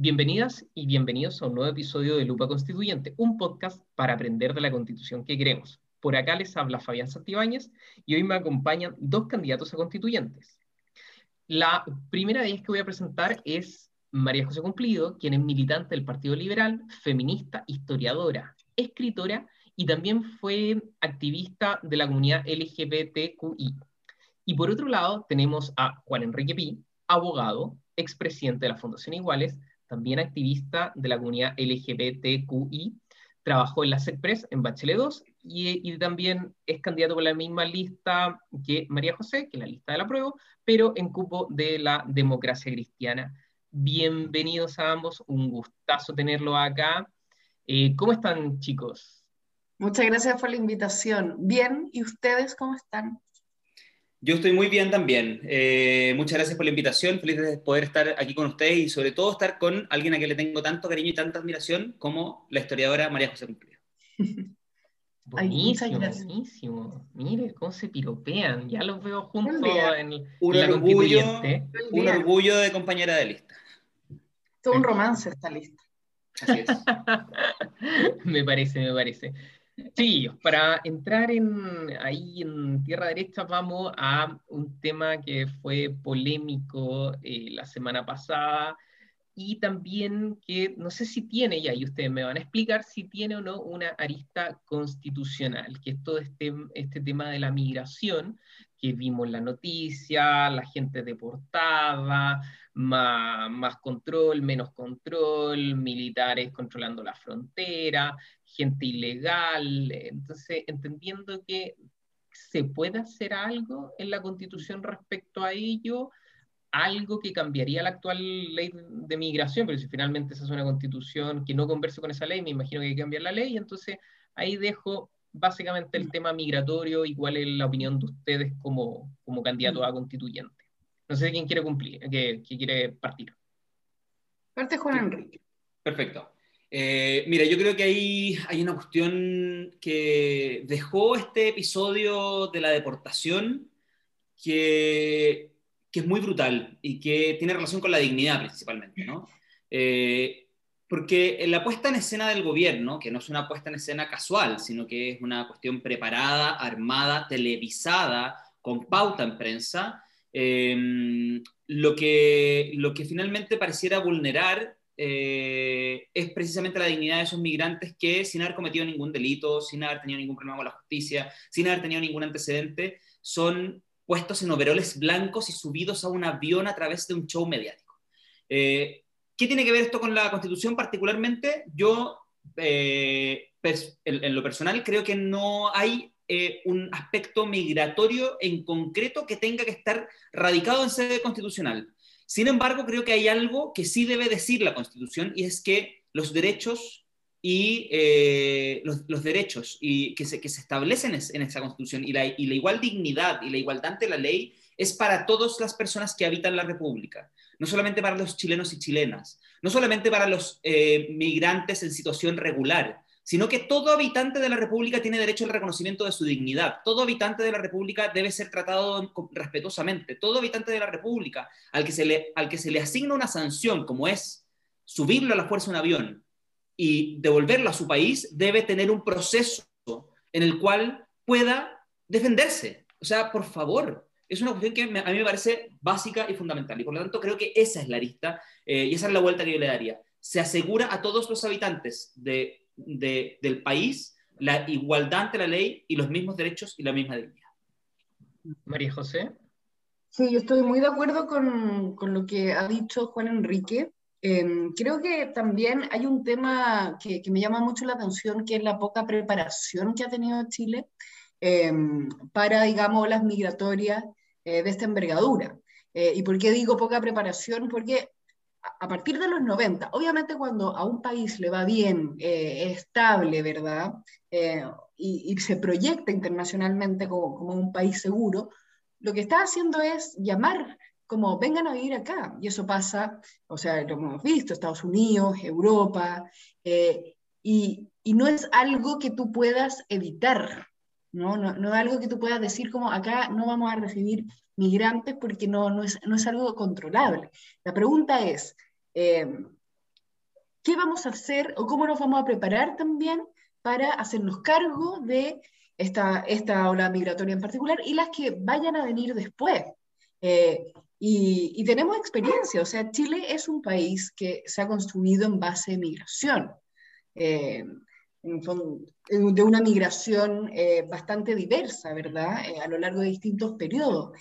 Bienvenidas y bienvenidos a un nuevo episodio de Lupa Constituyente, un podcast para aprender de la constitución que queremos. Por acá les habla Fabián Santibáñez y hoy me acompañan dos candidatos a constituyentes. La primera de ellas que voy a presentar es María José Cumplido, quien es militante del Partido Liberal, feminista, historiadora, escritora y también fue activista de la comunidad LGBTQI. Y por otro lado tenemos a Juan Enrique Pi, abogado, expresidente de la Fundación Iguales, también activista de la comunidad LGBTQI, trabajó en la SECPRES en Bachelet 2 y, también es candidato por la misma lista que María José, que es la lista de la prueba, pero en cupo de la democracia cristiana. Bienvenidos a ambos, un gustazo tenerlo acá. Eh, ¿Cómo están, chicos? Muchas gracias por la invitación. Bien, ¿y ustedes cómo están? Yo estoy muy bien también. Eh, muchas gracias por la invitación. Feliz de poder estar aquí con ustedes y sobre todo estar con alguien a quien le tengo tanto cariño y tanta admiración como la historiadora María José Cumplido. Buenísimo, buenísimo. Mire cómo se piropean. Ya los veo juntos en, un la orgullo, Un orgullo de compañera de lista. Todo un romance esta lista. Así es. me parece, me parece. Sí, para entrar en, ahí en tierra derecha vamos a un tema que fue polémico eh, la semana pasada y también que no sé si tiene, ya y ustedes me van a explicar si tiene o no una arista constitucional, que es todo este, este tema de la migración, que vimos la noticia, la gente deportada, más, más control, menos control, militares controlando la frontera, gente ilegal. Entonces, entendiendo que se puede hacer algo en la constitución respecto a ello, algo que cambiaría la actual ley de migración, pero si finalmente esa es una constitución que no converse con esa ley, me imagino que hay que cambiar la ley, entonces ahí dejo básicamente el tema migratorio y cuál es la opinión de ustedes como, como candidato a constituyente. No sé quién quiere cumplir, que, quiere partir. Parte Juan Enrique. Perfecto. Eh, mira, yo creo que ahí hay una cuestión que dejó este episodio de la deportación que, que es muy brutal y que tiene relación con la dignidad principalmente, ¿no? Eh, porque la puesta en escena del gobierno, que no es una puesta en escena casual, sino que es una cuestión preparada, armada, televisada, con pauta en prensa, em, lo, que, lo que finalmente pareciera vulnerar eh, es precisamente la dignidad de esos migrantes que, sin haber cometido ningún delito, sin haber tenido ningún problema con la justicia, sin haber tenido ningún antecedente, son puestos en overoles blancos y subidos a un avión a través de un show mediático. Eh, ¿Qué tiene que ver esto con la Constitución particularmente? Yo, eh, en, lo personal, creo que no hay eh, un aspecto migratorio en concreto que tenga que estar radicado en sede constitucional. Sin embargo, creo que hay algo que sí debe decir la Constitución y es que los derechos y eh, los, derechos y que, se, que se establecen en esa Constitución y la, y la igual dignidad y la igualdad ante la ley es para todas las personas que habitan la República no solamente para los chilenos y chilenas, no solamente para los eh, migrantes en situación regular, sino que todo habitante de la República tiene derecho al reconocimiento de su dignidad. Todo habitante de la República debe ser tratado respetuosamente. Todo habitante de la República al que se le, al que se le asigna una sanción, como es subirlo a la fuerza de un avión y devolverlo a su país, debe tener un proceso en el cual pueda defenderse. O sea, por favor, es una cuestión que a mí me parece básica y fundamental. Y por lo tanto creo que esa es la lista eh, y esa es la vuelta que yo le daría. Se asegura a todos los habitantes de, del país la igualdad ante la ley y los mismos derechos y la misma dignidad. María José. Sí, yo estoy muy de acuerdo con, con lo que ha dicho Juan Enrique. Em, creo que también hay un tema que, que, me llama mucho la atención, que es la poca preparación que ha tenido Chile em, para, digamos, las migratorias eh, de esta envergadura. Eh, ¿Y por qué digo poca preparación? Porque a partir de los 90, obviamente cuando a un país le va bien, eh, es estable, ¿verdad? y, se proyecta internacionalmente como, como, un país seguro, lo que está haciendo es llamar como vengan a vivir acá. Y eso pasa, o sea, lo hemos visto, Estados Unidos, Europa, y, y, no es algo que tú puedas evitar, ¿no? No, no es algo que tú puedas decir como acá no vamos a recibir migrantes porque no, no, es, no es algo controlable. La pregunta es, eh, qué vamos a hacer o cómo nos vamos a preparar también para hacernos cargo de esta, esta ola migratoria en particular y las que vayan a venir después. Eh, y, tenemos experiencia, o sea, Chile es un país que se ha construido en base de migración, eh, de una migración eh, bastante diversa, ¿verdad? a lo largo de distintos periodos.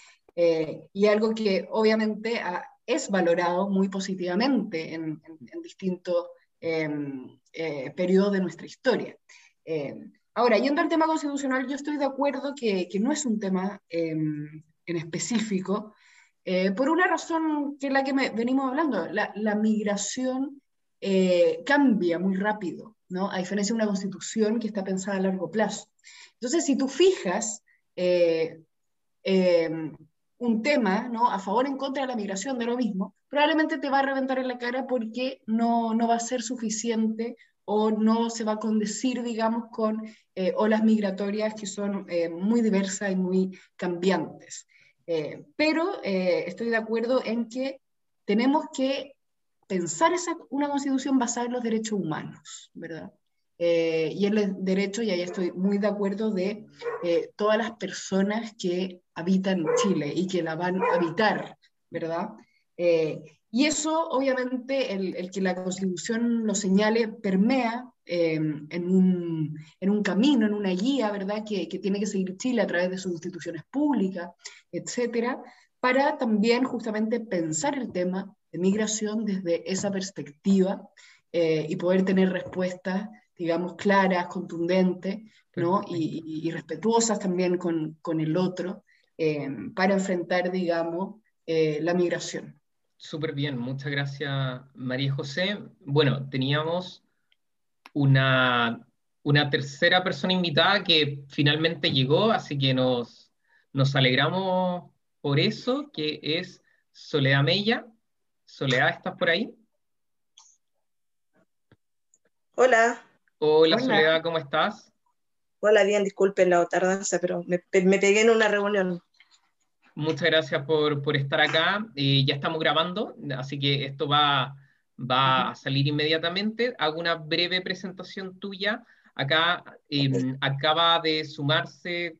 y algo que obviamente es valorado muy positivamente en, distintos em, periodos de nuestra historia. Ahora, yendo al tema constitucional, yo estoy de acuerdo que, no es un tema em, en específico, eh, por una razón que es la que venimos hablando, la, migración eh, cambia muy rápido, ¿no? A diferencia de una constitución que está pensada a largo plazo. Entonces, si tú fijas eh, em, un tema, ¿no? A favor o en contra de la migración, de lo mismo, probablemente te va a reventar en la cara porque no, no va a ser suficiente o no se va a condecir, digamos, con eh, olas migratorias que son eh, muy diversas y muy cambiantes. Eh, pero estoy de acuerdo en que tenemos que pensar esa, una constitución basada en los derechos humanos, ¿verdad? y en el derecho, y ahí estoy muy de acuerdo, de todas las personas que habitan Chile y que la van a habitar, ¿verdad? Y eso, obviamente, el, que la Constitución lo señale, permea em, en, un, en, un, camino, en una guía, ¿verdad?, que, que, tiene que seguir Chile a través de sus instituciones públicas, etcétera, para también justamente pensar el tema de migración desde esa perspectiva eh, y poder tener respuestas, digamos, claras, contundentes, ¿no? y, y, respetuosas también con, con el otro, em, para enfrentar, digamos, eh, la migración. Súper bien, muchas gracias María José. Bueno, teníamos una, una tercera persona invitada que finalmente llegó, así que nos, nos alegramos por eso, que es Soledad Mella. Soledad, ¿estás por ahí? Hola. Hola, Soledad, ¿cómo estás? Hola, bien, disculpen la tardanza, pero me, me pegué en una reunión. Muchas gracias por, por estar acá. Eh, ya estamos grabando, así que esto va, va a salir inmediatamente. Hago una breve presentación tuya. Acá em, acaba de sumarse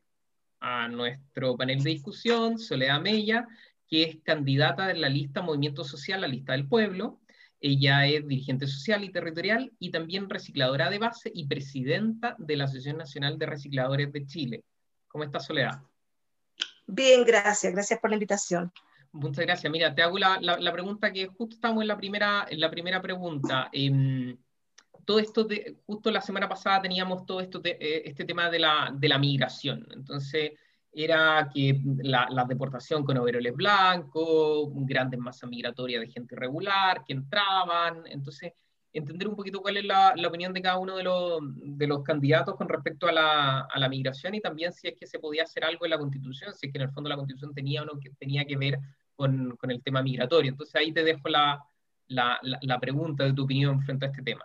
a nuestro panel de discusión Soledad Mella, que es candidata de la lista Movimiento Social, la lista del pueblo. Ella es dirigente social y territorial y también recicladora de base y presidenta de la Asociación Nacional de Recicladores de Chile. ¿Cómo está Soledad? Bien, gracias. Gracias por la invitación. Muchas gracias. Mira, te hago la, la, pregunta que justo estamos en la primera, en la primera pregunta. Em, todo esto, de, justo la semana pasada teníamos todo esto, eh, este tema de la, de la migración. Entonces, era que la, deportación con overoles blancos, grandes masas migratorias de gente irregular que entraban. Entonces, entender un poquito cuál es la, opinión de cada uno de los, de los candidatos con respecto a la, a la, migración y también si es que se podía hacer algo en la Constitución, si es que en el fondo la Constitución tenía o no que tenía que ver con, con el tema migratorio. Entonces ahí te dejo la, la, pregunta de tu opinión frente a este tema.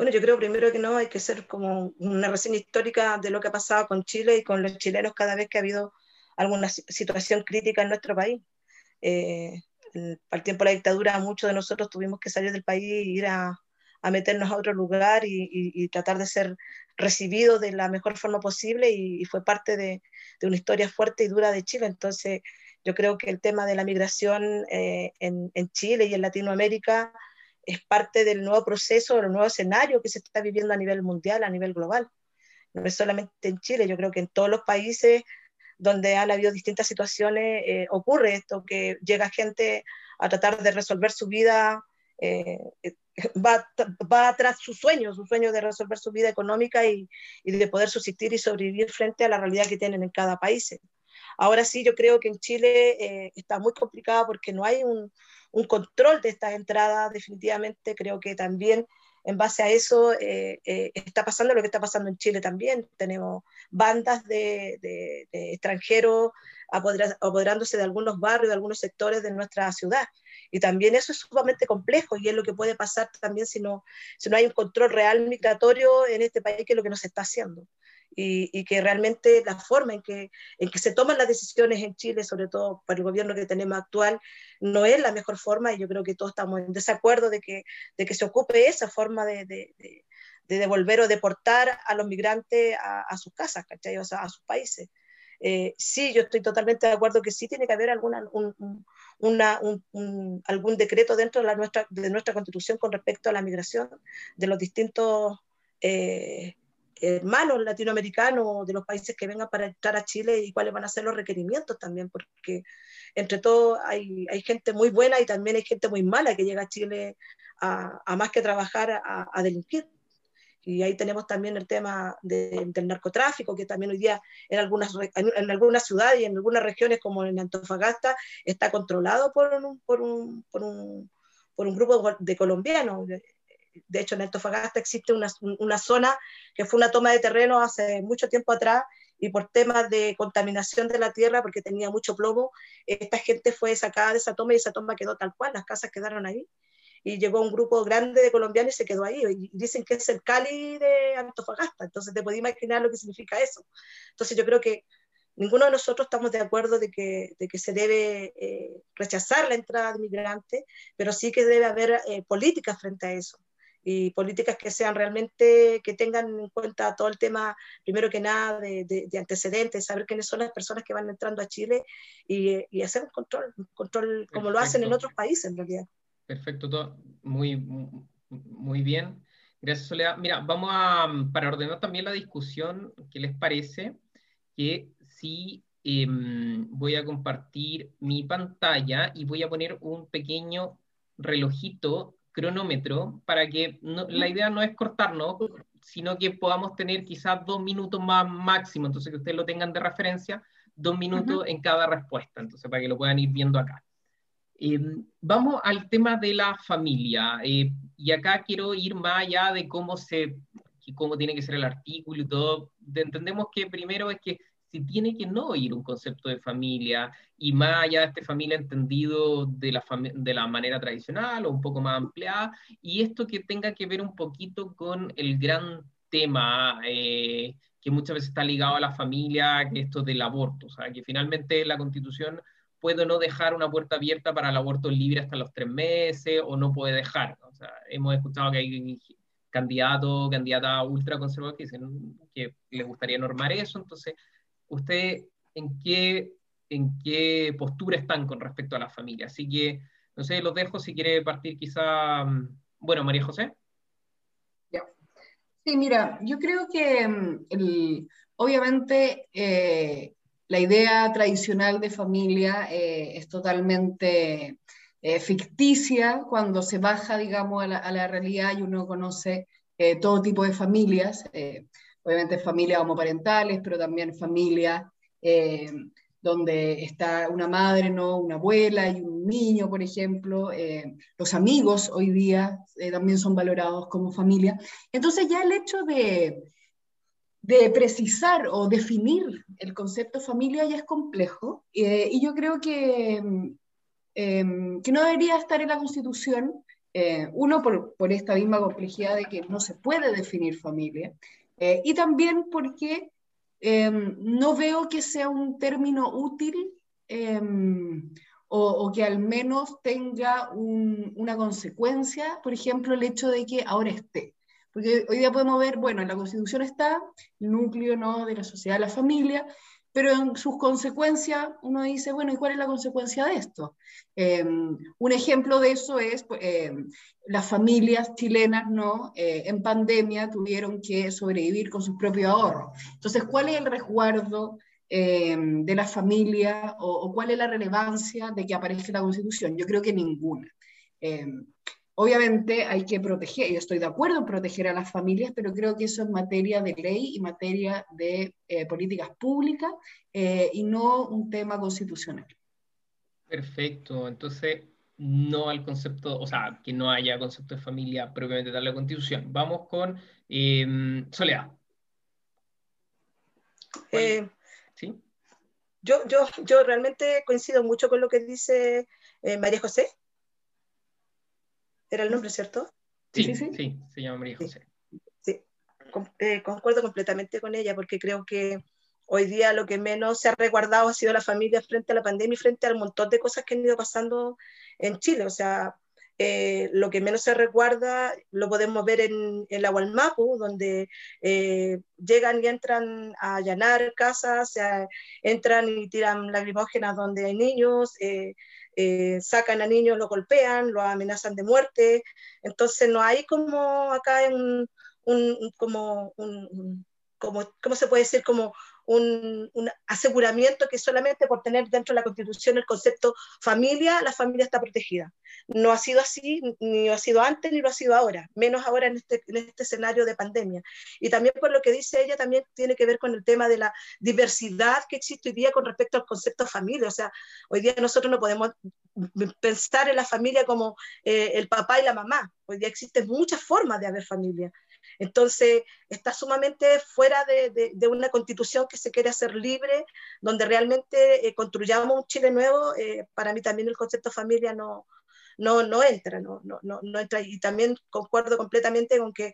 Bueno, yo creo primero que no hay que ser como una reseña histórica de lo que ha pasado con Chile y con los chilenos cada vez que ha habido alguna situación crítica en nuestro país. Eh, al tiempo de la dictadura muchos de nosotros tuvimos que salir del país e ir a, a meternos a otro lugar y, y, tratar de ser recibidos de la mejor forma posible y, fue parte de, de, una historia fuerte y dura de Chile. Entonces, yo creo que el tema de la migración eh, en, en, Chile y en Latinoamérica es parte del nuevo proceso, del nuevo escenario que se está viviendo a nivel mundial, a nivel global. No es solamente en Chile, yo creo que en todos los países donde han habido distintas situaciones, eh, ocurre esto, que llega gente a tratar de resolver su vida, eh, va, va tras sus sueños, su sueño de resolver su vida económica y, y, de poder subsistir y sobrevivir frente a la realidad que tienen en cada país. Ahora sí, yo creo que en Chile está muy complicado porque no hay un, un control de estas entradas, definitivamente creo que también en base a eso eh, eh, está pasando lo que está pasando en Chile también. Tenemos bandas de, extranjeros apoderándose de algunos barrios, de algunos sectores de nuestra ciudad. Y también eso es sumamente complejo y es lo que puede pasar también si no, si no hay un control real migratorio en este país, que es lo que nos está haciendo. Y, que realmente la forma en que, en que se toman las decisiones en Chile, sobre todo para el gobierno que tenemos actual, no es la mejor forma y yo creo que todos estamos en desacuerdo de que, de que se ocupe esa forma de, de, de devolver o deportar a los migrantes a, sus casas, ¿cachai? O sea, a sus países. Eh, sí, yo estoy totalmente de acuerdo que sí tiene que haber alguna, un, una, un, algún decreto dentro de, la nuestra, de nuestra constitución con respecto a la migración de los distintos eh, hermanos latinoamericanos de los países que vengan para entrar a Chile y cuáles van a ser los requerimientos también, porque entre todo hay, hay gente muy buena y también hay gente muy mala que llega a Chile a, a más que trabajar, a, a, delinquir. Y ahí tenemos también el tema del narcotráfico, que también hoy día en algunas, en algunas ciudades y en algunas regiones, como en Antofagasta, está controlado por un, por un, por un, por un grupo de colombianos de hecho en Antofagasta existe una, zona que fue una toma de terreno hace mucho tiempo atrás y por temas de contaminación de la tierra, porque tenía mucho plomo, esta gente fue sacada de esa toma y esa toma quedó tal cual, las casas quedaron ahí. Y llegó un grupo grande de colombianos y se quedó ahí. Y dicen que es el Cali de Antofagasta, entonces te podías imaginar lo que significa eso. Entonces yo creo que ninguno de nosotros estamos de acuerdo de que, de que se debe eh, rechazar la entrada de migrantes, pero sí que debe haber eh, políticas frente a eso y políticas que sean realmente, que tengan en cuenta todo el tema, primero que nada, de, de, antecedentes, saber quiénes son las personas que van entrando a Chile y, y hacer un control, control como lo hacen en otros países en realidad. Perfecto, todo muy, muy bien. Gracias, Soledad. Mira, vamos a, para ordenar también la discusión, ¿qué les parece? Que si em, voy a compartir mi pantalla y voy a poner un pequeño relojito cronómetro para que la idea no es cortarnos, sino que podamos tener quizás dos minutos más máximo, entonces que ustedes lo tengan de referencia, dos minutos en cada respuesta, entonces para que lo puedan ir viendo acá. Em, vamos al tema de la familia, eh, y acá quiero ir más allá de cómo, se, cómo tiene que ser el artículo y todo. entendemos que primero es que si tiene que no ir un concepto de familia y más allá de este familia entendido de la, de la manera tradicional o un poco más ampliada, y esto que tenga que ver un poquito con el gran tema eh, que muchas veces está ligado a la familia, que esto del aborto, o sea, que finalmente la constitución puede no dejar una puerta abierta para el aborto libre hasta los tres meses o no puede dejar. O sea, hemos escuchado que hay candidatos, candidatas ultraconservadores que dicen que les gustaría normar eso, entonces ¿usted en qué, en qué postura están con respecto a la familia? Así que, no sé, los dejo si quiere partir quizá, mm, bueno, María José. Sí, mira, yo creo que mm, obviamente eh, la idea tradicional de familia eh, es totalmente eh, ficticia cuando se baja, digamos, a la, a la, realidad y uno conoce todo tipo de familias obviamente familias homoparentales, pero también familias eh, donde está una madre, ¿no? una abuela y un niño, por ejemplo. Eh, los amigos hoy día eh, también son valorados como familia. Entonces ya el hecho de, de precisar o definir el concepto familia ya es complejo y yo creo que, que no debería estar en la Constitución. uno, por, por esta misma complejidad de que no se puede definir familia, eh, y también porque em, no veo que sea un término útil em, o, que al menos tenga una consecuencia, por ejemplo, el hecho de que ahora esté. Porque hoy día podemos ver, bueno, en la Constitución está el núcleo ¿no? de la sociedad, la familia, pero en sus consecuencias uno dice, bueno, ¿y cuál es la consecuencia de esto? Em, un ejemplo de eso es pues, em, las familias chilenas ¿no? Eh, en pandemia tuvieron que sobrevivir con sus propios ahorros. Entonces, ¿cuál es el resguardo de la familia o, o, cuál es la relevancia de que aparezca la Constitución? Yo creo que ninguna. Obviamente hay que proteger, y estoy de acuerdo en proteger a las familias, pero creo que eso es materia de ley y materia de eh, políticas públicas eh, y no un tema constitucional. Perfecto, entonces no al concepto, o sea, que no haya concepto de familia propiamente tal la constitución. Vamos con em, Soledad. Eh, ¿Sí? Yo, yo, yo realmente coincido mucho con lo que dice María José. ¿Era el nombre, cierto? Sí, sí, sí, se llama María José. Sí. eh, concuerdo completamente con ella porque creo que hoy día lo que menos se ha resguardado ha sido la familia frente a la pandemia y frente al montón de cosas que han ido pasando en Chile. O sea, eh, lo que menos se recuerda lo podemos ver en, la Hualmapu, donde eh, llegan y entran a allanar casas, entran y tiran lacrimógenas donde hay niños, eh, sacan a niños, lo golpean, lo amenazan de muerte. Entonces no hay como acá un, como un, como, ¿cómo se puede decir? Como un, aseguramiento que solamente por tener dentro de la Constitución el concepto familia, la familia está protegida. No ha sido así, ni ha sido antes, ni lo ha sido ahora, menos ahora en este, en este escenario de pandemia. Y también por lo que dice ella, también tiene que ver con el tema de la diversidad que existe hoy día con respecto al concepto familia. O sea, hoy día nosotros no podemos pensar en la familia como eh, el papá y la mamá. Hoy día existen muchas formas de haber familia. Entonces, está sumamente fuera de, una constitución que se quiere hacer libre, donde realmente eh, construyamos un Chile nuevo. Eh, para mí también el concepto familia no, no, no entra, no, no, no, entra. Y también concuerdo completamente con que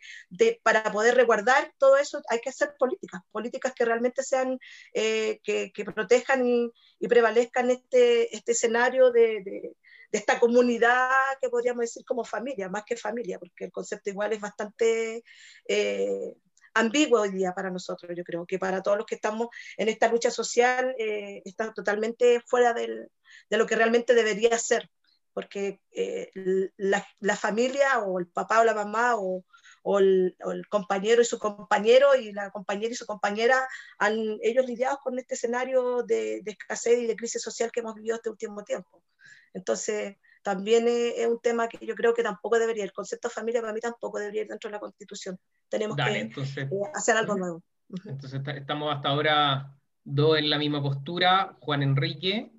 para poder resguardar todo eso hay que hacer políticas, políticas que realmente sean, eh, que, protejan y, prevalezcan este, este escenario de, de esta comunidad que podríamos decir como familia, más que familia, porque el concepto igual es bastante eh, ambiguo hoy día para nosotros, yo creo que para todos los que estamos en esta lucha social eh, está totalmente fuera del, de lo que realmente debería ser, porque eh, la, la, familia o el papá o la mamá o, o, el, compañero y su compañero y la compañera y su compañera han ellos lidiado con este escenario de, de escasez y de crisis social que hemos vivido este último tiempo. Entonces, también es, un tema que yo creo que tampoco debería, el concepto de familia para mí tampoco debería ir dentro de la Constitución. Tenemos que eh, hacer algo nuevo. Entonces estamos hasta ahora dos en la misma postura, Juan Enrique,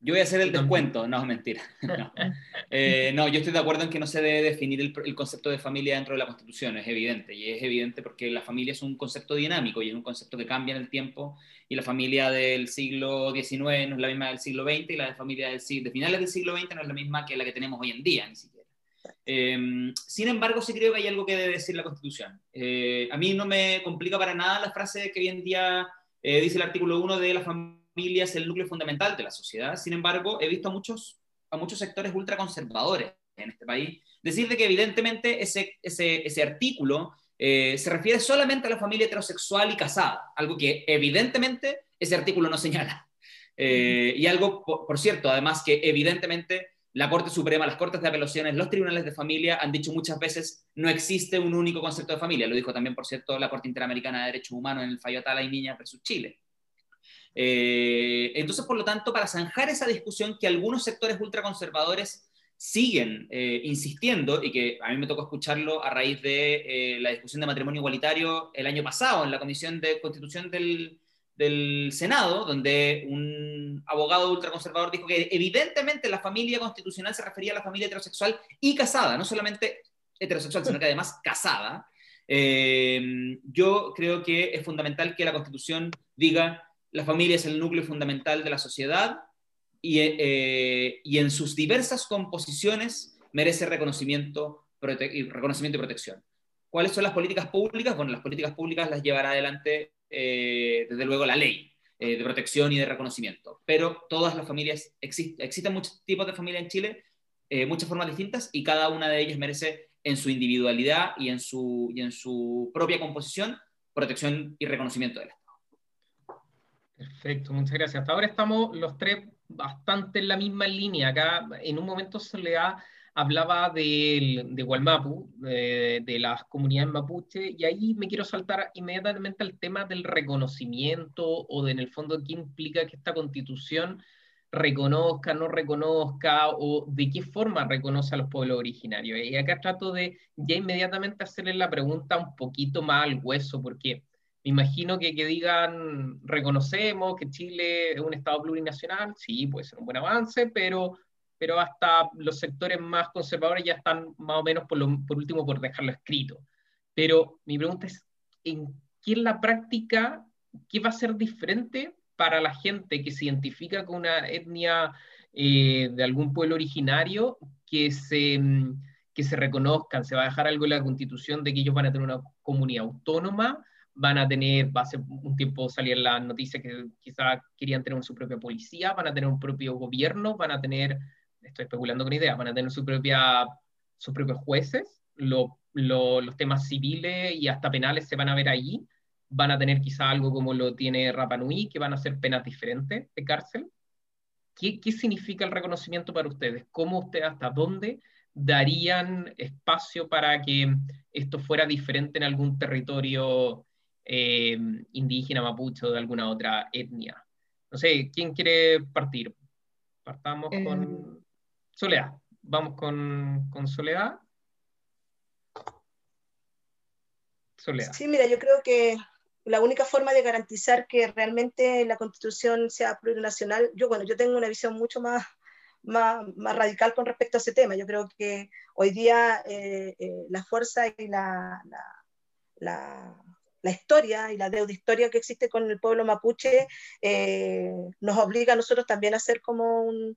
yo voy a hacer el descuento, no, mentira. Eh, no. yo estoy de acuerdo en que no se debe definir el, concepto de familia dentro de la Constitución, es evidente, y es evidente porque la familia es un concepto dinámico y es un concepto que cambia en el tiempo, y la familia del siglo XIX no es la misma del siglo XX, y la de familia del, de finales del siglo XX no es la misma que la que tenemos hoy en día, ni siquiera. Em, sin embargo, sí creo que hay algo que debe decir la Constitución. Eh, a mí no me complica para nada la frase que hoy en día eh, dice el artículo 1 de la familia familia es el núcleo fundamental de la sociedad. Sin embargo, he visto a muchos, a muchos sectores ultraconservadores en este país decir de que evidentemente ese, ese, ese artículo eh, se refiere solamente a la familia heterosexual y casada, algo que evidentemente ese artículo no señala. Eh, y algo, por, cierto, además que evidentemente la Corte Suprema, las Cortes de Apelaciones, los tribunales de familia han dicho muchas veces no existe un único concepto de familia. Lo dijo también, por cierto, la Corte Interamericana de Derechos Humanos en el fallo Atala y Niña versus Chile. Eh, entonces, por lo tanto, para zanjar esa discusión que algunos sectores ultraconservadores siguen eh, insistiendo, y que a mí me tocó escucharlo a raíz de eh, la discusión de matrimonio igualitario el año pasado en la Comisión de Constitución del, del Senado, donde un abogado ultraconservador dijo que evidentemente la familia constitucional se refería a la familia heterosexual y casada, no solamente heterosexual, sino que además casada. yo creo que es fundamental que la Constitución diga la familia es el núcleo fundamental de la sociedad eh, y, en sus diversas composiciones merece reconocimiento, reconocimiento y protección. ¿Cuáles son las políticas públicas? Bueno, las políticas públicas las llevará adelante, eh, desde luego, la ley eh, de protección y de reconocimiento. Pero todas las familias, existen muchos tipos de familia en Chile, muchas formas distintas, y cada una de ellas merece en su individualidad y en su, y en su propia composición protección y reconocimiento de la Perfecto, muchas gracias. Hasta ahora estamos los tres bastante en la misma línea. Acá en un momento Soledad hablaba de, de Gualmapu, de, de, las comunidades mapuche, y ahí me quiero saltar inmediatamente al tema del reconocimiento o de en el fondo qué implica que esta constitución reconozca, no reconozca o de qué forma reconoce a los pueblos originarios. Y acá trato de ya inmediatamente hacerle la pregunta un poquito más al hueso, porque imagino que, que digan, reconocemos que Chile es un Estado plurinacional, sí, puede ser un buen avance, pero, pero hasta los sectores más conservadores ya están más o menos, por, lo, por último, por dejarlo escrito. Pero mi pregunta es, ¿en qué en la práctica, qué va a ser diferente para la gente que se identifica con una etnia eh, de algún pueblo originario que se que se reconozcan, se va a dejar algo en la constitución de que ellos van a tener una comunidad autónoma, van a tener, va a ser un tiempo salir la noticia que quizá querían tener su propia policía, van a tener un propio gobierno, van a tener, estoy especulando con ideas, van a tener su propia, sus propios jueces, lo, los temas civiles y hasta penales se van a ver ahí, van a tener quizá algo como lo tiene Rapa Nui, que van a ser penas diferentes de cárcel. ¿Qué, ¿Qué significa el reconocimiento para ustedes? ¿Cómo ustedes, hasta dónde darían espacio para que esto fuera diferente en algún territorio eh, indígena, mapuche o de alguna otra etnia? No sé, ¿quién quiere partir? Partamos Eh. con Soledad. Vamos con, con Soledad. Soledad. Sí, mira, yo creo que la única forma de garantizar que realmente la constitución sea plurinacional, yo, bueno, yo tengo una visión mucho más, más, más radical con respecto a ese tema. Yo creo que hoy día eh, eh, la fuerza y la, la, la, la, historia y la deuda historia que existe con el pueblo mapuche eh, nos obliga a nosotros también a hacer como un,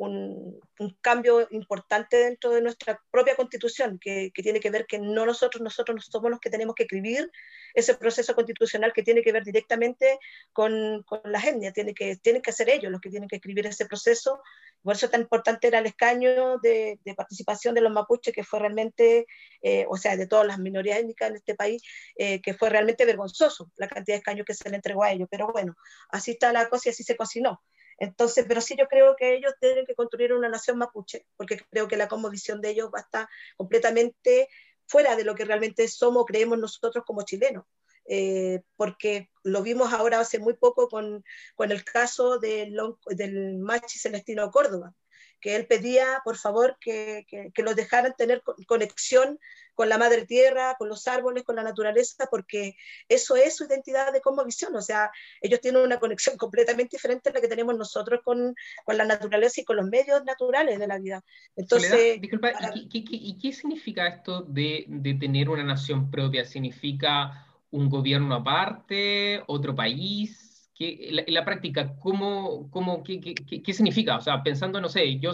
un, cambio importante dentro de nuestra propia constitución, que, que, tiene que ver que no nosotros, nosotros no somos los que tenemos que escribir ese proceso constitucional que tiene que ver directamente con, con las etnias, tiene que, tienen que ser ellos los que tienen que escribir ese proceso. Por eso tan importante era el escaño de, de participación de los mapuches, que fue realmente, eh, o sea, de todas las minorías étnicas en este país, eh, que fue realmente vergonzoso la cantidad de escaños que se le entregó a ellos. Pero bueno, así está la cosa y así se cocinó. Entonces, pero sí yo creo que ellos tienen que construir una nación mapuche, porque creo que la visión de ellos va a estar completamente fuera de lo que realmente somos, creemos nosotros como chilenos. Eh, porque lo vimos ahora hace muy poco con, con el caso del, del Machi Celestino Córdoba, que él pedía, por favor, que, que, que los dejaran tener conexión con la madre tierra, con los árboles, con la naturaleza, porque eso es su identidad de visión. O sea, ellos tienen una conexión completamente diferente a la que tenemos nosotros con, con la naturaleza y con los medios naturales de la vida. Entonces, Soledad, disculpa, para... ¿y, qué, qué, ¿y, qué, significa esto de, de tener una nación propia? ¿Significa un gobierno aparte, otro país? ¿Qué, la, práctica, ¿cómo, cómo, qué, qué, qué, significa? O sea, pensando, no sé, yo,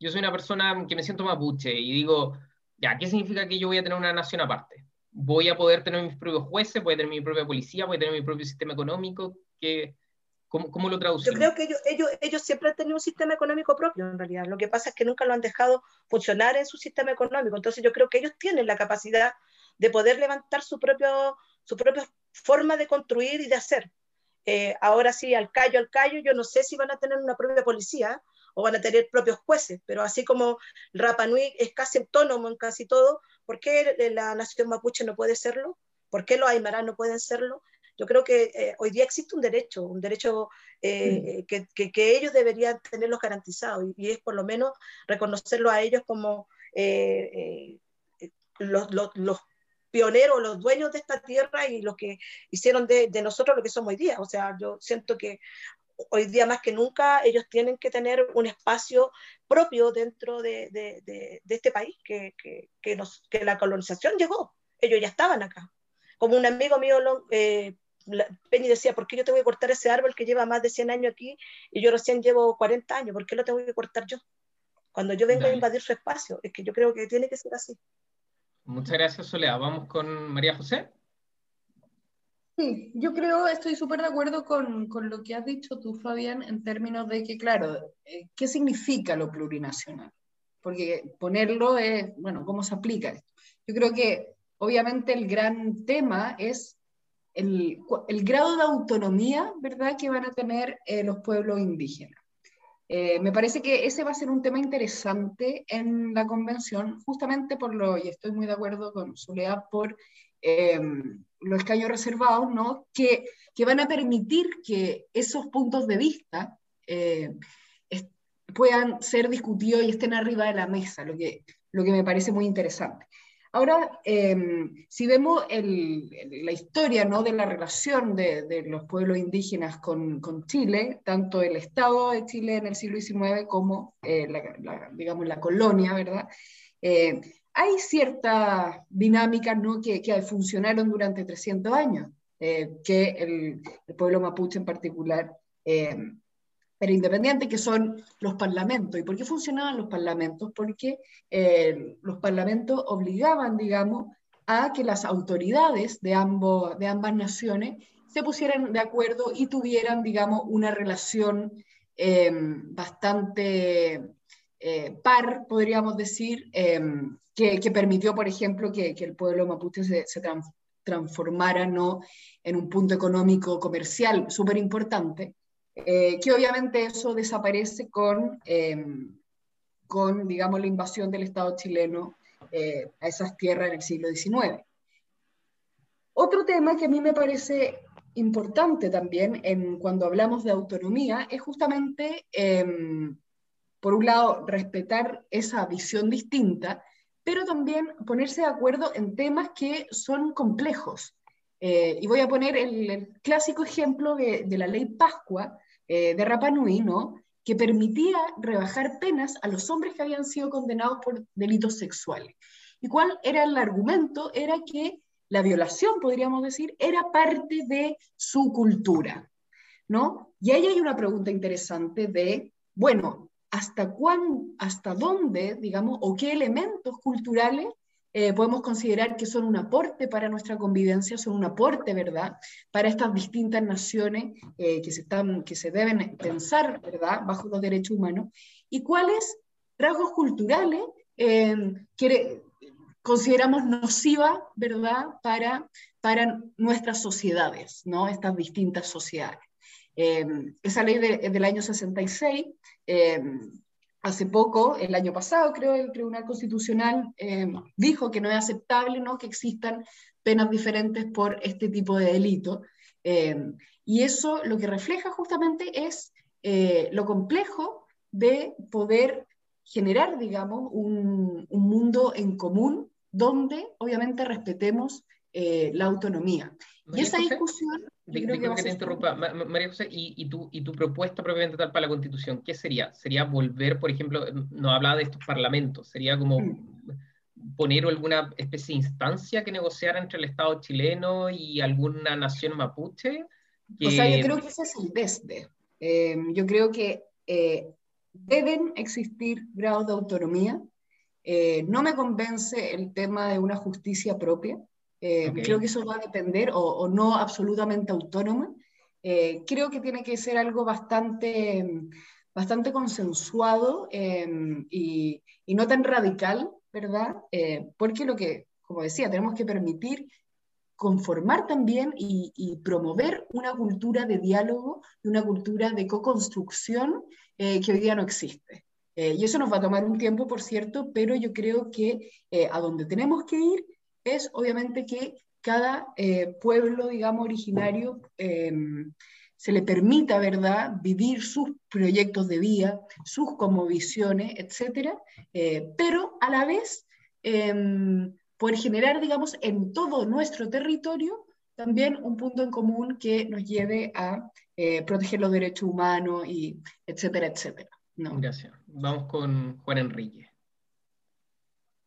yo soy una persona que me siento mapuche y digo, ya, ¿qué significa que yo voy a tener una nación aparte? ¿Voy a poder tener mis propios jueces? ¿Voy a tener mi propia policía? ¿Voy a tener mi propio sistema económico? ¿Qué, cómo, ¿Cómo lo traducimos? Yo creo que ellos, ellos, ellos siempre han tenido un sistema económico propio, en realidad. Lo que pasa es que nunca lo han dejado funcionar en su sistema económico. Entonces yo creo que ellos tienen la capacidad de poder levantar su, propio, su propia forma de construir y de hacer. Eh, ahora sí, al callo, al callo, yo no sé si van a tener una propia policía, o van a tener propios jueces, pero así como Rapa Nui es casi autónomo en casi todo, ¿por qué la nación mapuche no puede serlo? ¿Por qué los aymarás no pueden serlo? Yo creo que eh, hoy día existe un derecho, un derecho eh, mm. que, que, que, ellos deberían tenerlos garantizados y, y, es por lo menos reconocerlo a ellos como eh, los, los, los pioneros, los dueños de esta tierra y los que hicieron de, de, nosotros lo que somos hoy día. O sea, yo siento que hoy día más que nunca ellos tienen que tener un espacio propio dentro de, de, de, de este país, que, que, que, nos, que, la colonización llegó, ellos ya estaban acá. Como un amigo mío, eh, Penny decía, ¿por qué yo tengo que cortar ese árbol que lleva más de 100 años aquí y yo recién llevo 40 años? ¿Por qué lo tengo que cortar yo? Cuando yo vengo Dale. a invadir su espacio, es que yo creo que tiene que ser así. Muchas gracias, Soledad. Vamos con María José. Sí, yo creo, estoy súper de acuerdo con, con, lo que has dicho tú, Fabián, en términos de que, claro, eh, ¿qué significa lo plurinacional? Porque ponerlo es, bueno, ¿cómo se aplica esto? Yo creo que, obviamente, el gran tema es el, el grado de autonomía, ¿verdad?, que van a tener eh, los pueblos indígenas. Eh, me parece que ese va a ser un tema interesante en la convención, justamente por lo, y estoy muy de acuerdo con Soledad, por eh, los escaños reservados, ¿no? que, que, van a permitir que esos puntos de vista eh, puedan ser discutidos y estén arriba de la mesa, lo que, lo que me parece muy interesante. Ahora, eh, si vemos la historia ¿no? de la relación de, de los pueblos indígenas con, Chile, tanto el Estado de Chile en el siglo XIX como, eh, la, digamos, la colonia, ¿verdad? Eh, hay ciertas dinámicas ¿no? que, que, funcionaron durante 300 años, eh, que el, el, pueblo mapuche en particular pero independiente, que son los parlamentos. ¿Y por qué funcionaban los parlamentos? Porque eh, los parlamentos obligaban, digamos, a que las autoridades de, ambos, de ambas naciones se pusieran de acuerdo y tuvieran, digamos, una relación eh, bastante eh, par, podríamos decir, que, permitió, por ejemplo, que, el pueblo mapuche se, transformara ¿no? en un punto económico comercial súper importante eh, que obviamente eso desaparece con, em, con, digamos, la invasión del Estado chileno eh, a esas tierras en el siglo XIX. Otro tema que a mí me parece importante también en, cuando hablamos de autonomía es justamente, em, por un lado, respetar esa visión distinta, pero también ponerse de acuerdo en temas que son complejos. Eh, y voy a poner el, clásico ejemplo de, de, la ley Pascua, eh, de Rapa Nui, ¿no? que permitía rebajar penas a los hombres que habían sido condenados por delitos sexuales. ¿Y cuál era el argumento? Era que la violación, podríamos decir, era parte de su cultura, ¿no? Y ahí hay una pregunta interesante de, bueno, ¿hasta cuán, hasta dónde, digamos, o qué elementos culturales eh, podemos considerar que son un aporte para nuestra convivencia, son un aporte, ¿verdad?, para estas distintas naciones eh, que, se están, que se deben pensar, ¿verdad?, bajo los derechos humanos, y cuáles rasgos culturales eh, consideramos nociva, ¿verdad?, para, para nuestras sociedades, ¿no?, estas distintas sociedades. esa ley del año 66 hace poco, el año pasado, creo, el Tribunal Constitucional eh, dijo que no es aceptable ¿no? que existan penas diferentes por este tipo de delito. Eh, y eso lo que refleja justamente es eh, lo complejo de poder generar, digamos, un, un, mundo en común donde obviamente respetemos la autonomía. Y esa discusión creo que, te interrumpa, María José, y, tu, y tu propuesta propiamente tal para la Constitución, ¿qué sería? ¿Sería volver, por ejemplo, no hablaba de estos parlamentos, sería como mm. poner alguna especie de instancia que negociara entre el Estado chileno y alguna nación mapuche? O sea, yo creo que ese es el desde. Em, yo creo que eh, deben existir grados de autonomía. Eh, no me convence el tema de una justicia propia. Eh, creo que eso va a depender, o, no absolutamente autónoma. Eh, creo que tiene que ser algo bastante, bastante consensuado em, y, y, no tan radical, ¿verdad? Eh, porque lo que, como decía, tenemos que permitir conformar también y, y promover una cultura de diálogo y una cultura de co-construcción que hoy día no existe. y eso nos va a tomar un tiempo, por cierto, pero yo creo que a donde tenemos que ir es obviamente que cada eh, pueblo, digamos, originario em, se le permita, ¿verdad?, vivir sus proyectos de vida, sus como visiones, etcétera, eh, pero a la vez em, por generar, digamos, en todo nuestro territorio también un punto en común que nos lleve a eh, proteger los derechos humanos y etcétera, etcétera. Gracias. Vamos con Juan Enrique.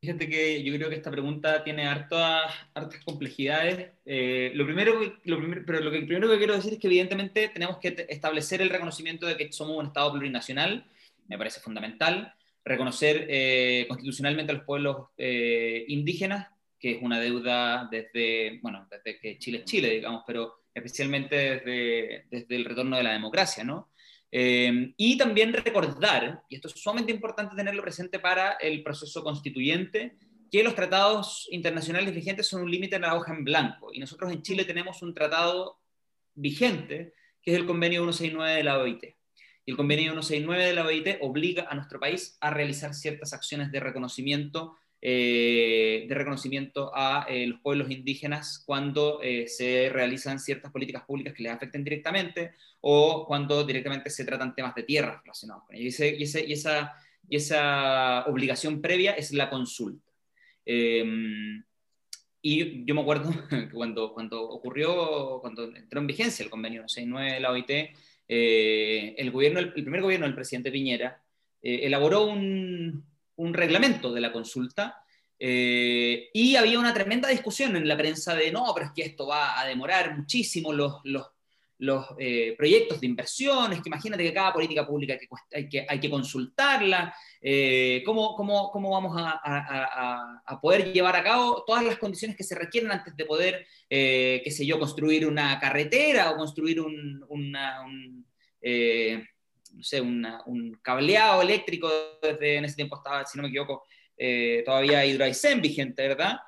Fíjate que yo creo que esta pregunta tiene hartas, hartas complejidades. Eh, lo primero, lo pero lo, que, primero que quiero decir es que evidentemente tenemos que establecer el reconocimiento de que somos un Estado plurinacional, me parece fundamental. Reconocer eh, constitucionalmente a los pueblos eh, indígenas, que es una deuda desde, bueno, desde que Chile es Chile, digamos, pero especialmente desde, desde el retorno de la democracia, ¿no? Eh, y también recordar, y esto es sumamente importante tenerlo presente para el proceso constituyente, que los tratados internacionales vigentes son un límite en la hoja en blanco. Y nosotros en Chile tenemos un tratado vigente, que es el convenio 169 de la OIT. Y el convenio 169 de la OIT obliga a nuestro país a realizar ciertas acciones de reconocimiento eh, de reconocimiento a eh, los pueblos indígenas cuando eh, se realizan ciertas políticas públicas que les afecten directamente o cuando directamente se tratan temas de tierra relacionados con ellos. Y, y, esa, y esa obligación previa es la consulta. Em, y yo me acuerdo que cuando, cuando ocurrió, cuando entró en vigencia el convenio 69 de la OIT, el, gobierno, el primer gobierno del presidente Piñera elaboró un, un reglamento de la consulta eh, y había una tremenda discusión en la prensa de no, pero es que esto va a demorar muchísimo, los, los, eh, proyectos de inversiones, que imagínate que cada política pública hay que, hay que, consultarla, eh, cómo, cómo, cómo, vamos a, poder llevar a cabo todas las condiciones que se requieren antes de poder, qué sé yo, construir una carretera o construir un, no sé, un cableado eléctrico, desde en ese tiempo estaba, si no me equivoco, todavía Hidroaicén vigente, ¿verdad?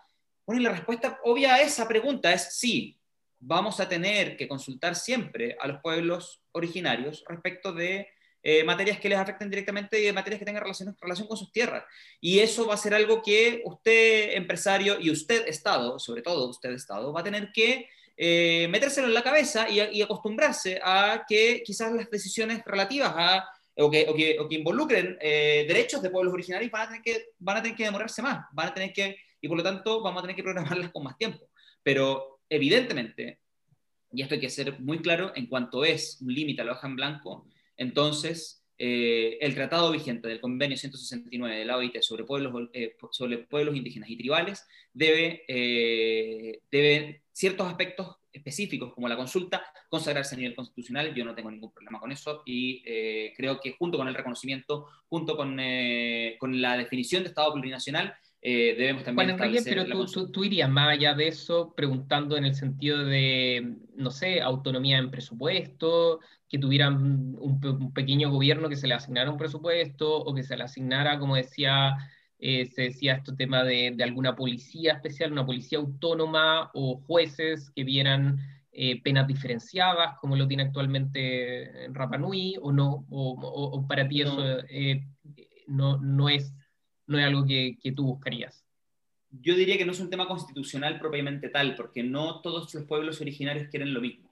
Bueno, y la respuesta obvia a esa pregunta es sí, vamos a tener que consultar siempre a los pueblos originarios respecto de eh, materias que les afecten directamente y de materias que tengan relación, relación con sus tierras. Y eso va a ser algo que usted, empresario, y usted, Estado, sobre todo usted, Estado, va a tener que eh, metérselo en la cabeza y, acostumbrarse a que quizás las decisiones relativas a o que, o que, o que involucren eh, derechos de pueblos originarios van a, tener que, van a tener que demorarse más, van a tener que, y por lo tanto vamos a tener que programarlas con más tiempo. Pero evidentemente, y esto hay que ser muy claro, en cuanto es un límite a la hoja en blanco, entonces eh, el tratado vigente del convenio 169 de la OIT sobre pueblos, eh, sobre pueblos indígenas y tribales debe, eh, debe ciertos aspectos específicos como la consulta consagrarse a nivel constitucional. Yo no tengo ningún problema con eso y creo que junto con el reconocimiento, junto con, con la definición de Estado plurinacional, eh, debemos también bueno, pero tú, tú, irías más allá de eso preguntando en el sentido de, no sé, autonomía en presupuesto, que tuvieran un, pequeño gobierno que se le asignara un presupuesto o que se le asignara, como decía, eh, se decía este tema de, de, alguna policía especial, una policía autónoma o jueces que vieran eh, penas diferenciadas, como lo tiene actualmente en Rapa Nui, o no, o, o, para ti eso no, no es no es algo que, tú buscarías. Yo diría que no es un tema constitucional propiamente tal, porque no todos los pueblos originarios quieren lo mismo.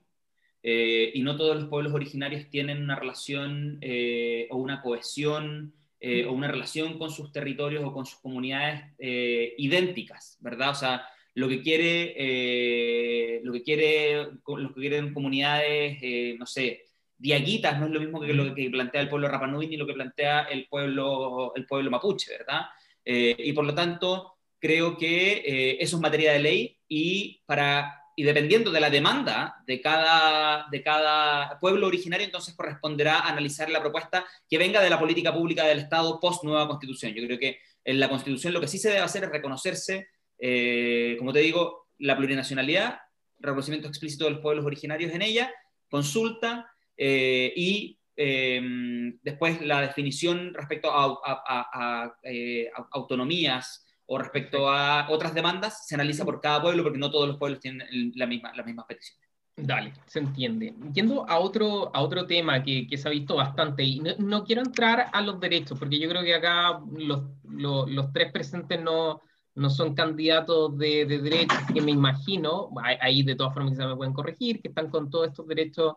Eh, y no todos los pueblos originarios tienen una relación eh, o una cohesión eh, o una relación con sus territorios o con sus comunidades idénticas, ¿verdad? O sea, lo que quiere, lo que quiere, lo que quieren comunidades, no sé, diaguitas no es lo mismo que lo que plantea el pueblo Rapanui ni lo que plantea el pueblo, el pueblo mapuche, ¿verdad? Eh, y por lo tanto, creo que eh, eso es materia de ley y, para, y dependiendo de la demanda de cada, de cada pueblo originario, entonces corresponderá analizar la propuesta que venga de la política pública del Estado post nueva constitución. Yo creo que en la constitución lo que sí se debe hacer es reconocerse, eh, como te digo, la plurinacionalidad, reconocimiento explícito de los pueblos originarios en ella, consulta, eh, y em, después la definición respecto a, eh, autonomías o respecto a otras demandas se analiza por cada pueblo porque no todos los pueblos tienen la misma, las mismas peticiones. Dale, se entiende. Yendo a otro, a otro tema que, que se ha visto bastante, y no, quiero entrar a los derechos, porque yo creo que acá los, los, los tres presentes no, no son candidatos de, de derechos, que me imagino, ahí de todas formas se me pueden corregir, que están con todos estos derechos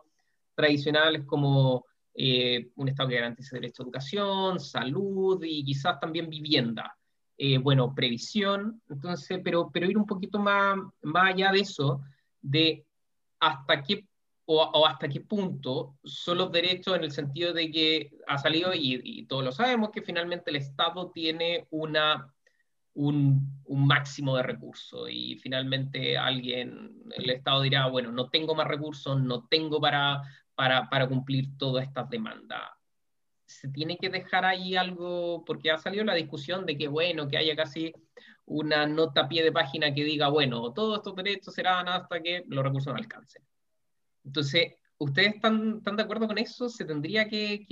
tradicionales como eh, un Estado que garantice derecho a educación, salud y quizás también vivienda. Eh, bueno, previsión, entonces, pero, pero ir un poquito más, más allá de eso, de hasta qué o, hasta qué punto son los derechos en el sentido de que ha salido, y, y todos lo sabemos, que finalmente el Estado tiene una un, máximo de recursos y finalmente alguien, el Estado dirá, bueno, no tengo más recursos, no tengo para, para, para cumplir todas estas demandas. Se tiene que dejar ahí algo, porque ha salido la discusión de que, bueno, que haya casi una nota a pie de página que diga, bueno, todos estos derechos serán hasta que los recursos no alcancen. Entonces, ¿ustedes están, están de acuerdo con eso? ¿Se tendría que,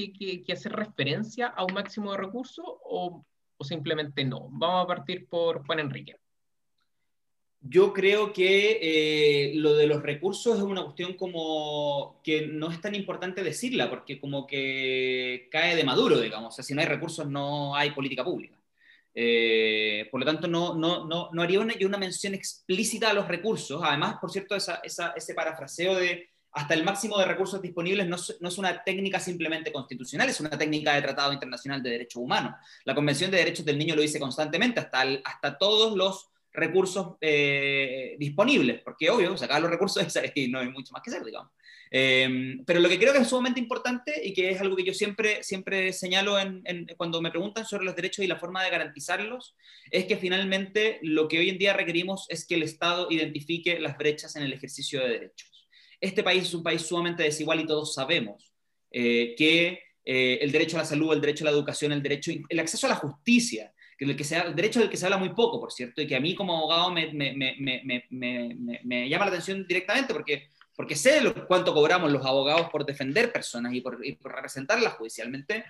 hacer referencia a un máximo de recursos o simplemente no? Vamos a partir por Juan Enrique. Yo creo que eh, lo de los recursos es una cuestión como que no es tan importante decirla, porque como que cae de maduro, digamos. O sea, si no hay recursos, no hay política pública. Eh, por lo tanto, no, no, no, no haría una, una, mención explícita a los recursos. Además, por cierto, esa, esa, ese parafraseo de hasta el máximo de recursos disponibles no, no, es una técnica simplemente constitucional, es una técnica de Tratado Internacional de Derechos Humanos. La Convención de Derechos del Niño lo dice constantemente, hasta, hasta todos los recursos eh, disponibles, porque obvio, sacar los recursos y no hay mucho más que hacer, digamos. Eh, pero lo que creo que es sumamente importante y que es algo que yo siempre, siempre señalo en, cuando me preguntan sobre los derechos y la forma de garantizarlos, es que finalmente lo que hoy en día requerimos es que el Estado identifique las brechas en el ejercicio de derechos. este país es un país sumamente desigual y todos sabemos que el derecho a la salud, el derecho a la educación, el derecho, el acceso a la justicia, que el, que se, derecho del que se habla muy poco, por cierto, y que a mí como abogado me, me, me, me llama la atención directamente porque, porque sé lo, cuánto cobramos los abogados por defender personas y por, y por representarlas judicialmente.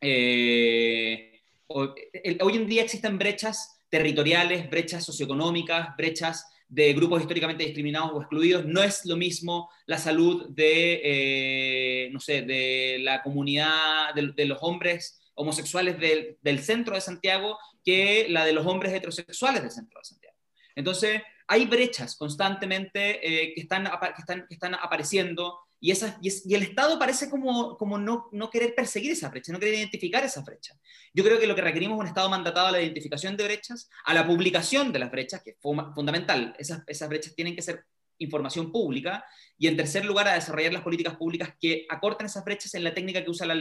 Eh, hoy en día existen brechas territoriales, brechas socioeconómicas, brechas de grupos históricamente discriminados o excluidos. No es lo mismo la salud de, eh, no sé, de la comunidad de, de los hombres homosexuales del, centro de Santiago que la de los hombres heterosexuales del centro de Santiago. Entonces, hay brechas constantemente eh, que, están, que, están, que están apareciendo y, esas, y, el Estado parece como, como no, no, querer perseguir esa brecha, no querer identificar esa brecha. Yo creo que lo que requerimos es un Estado mandatado a la identificación de brechas, a la publicación de las brechas, que es fundamental. Esas, esas brechas tienen que ser información pública, y en tercer lugar a desarrollar las políticas públicas que acorten esas brechas en la técnica que usa la,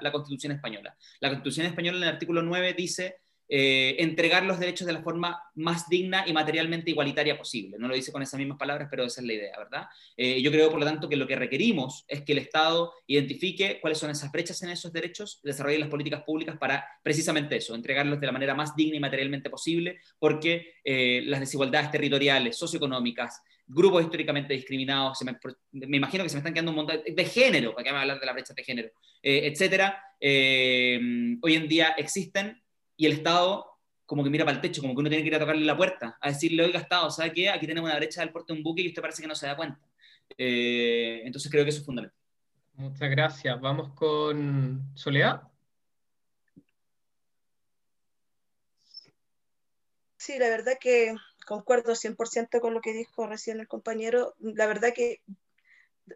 la, Constitución española. La Constitución española en el artículo 9 dice eh, entregar los derechos de la forma más digna y materialmente igualitaria posible. No lo dice con esas mismas palabras, pero esa es la idea, ¿verdad? Eh, yo creo, por lo tanto, que lo que requerimos es que el Estado identifique cuáles son esas brechas en esos derechos, desarrolle las políticas públicas para precisamente eso, entregarlos de la manera más digna y materialmente posible, porque eh, las desigualdades territoriales, socioeconómicas, grupos históricamente discriminados, me, imagino que se me están quedando un montón de, género, para que me hablar de la brecha de género, etcétera, hoy en día existen y el Estado como que mira para el techo, como que uno tiene que ir a tocarle la puerta, a decirle, oiga, Estado, ¿sabe qué? Aquí tenemos una brecha del porte de un buque y usted parece que no se da cuenta. Eh, entonces creo que eso es fundamental. Muchas gracias. Vamos con Soledad. Sí, la verdad que concuerdo 100% con lo que dijo recién el compañero. La verdad que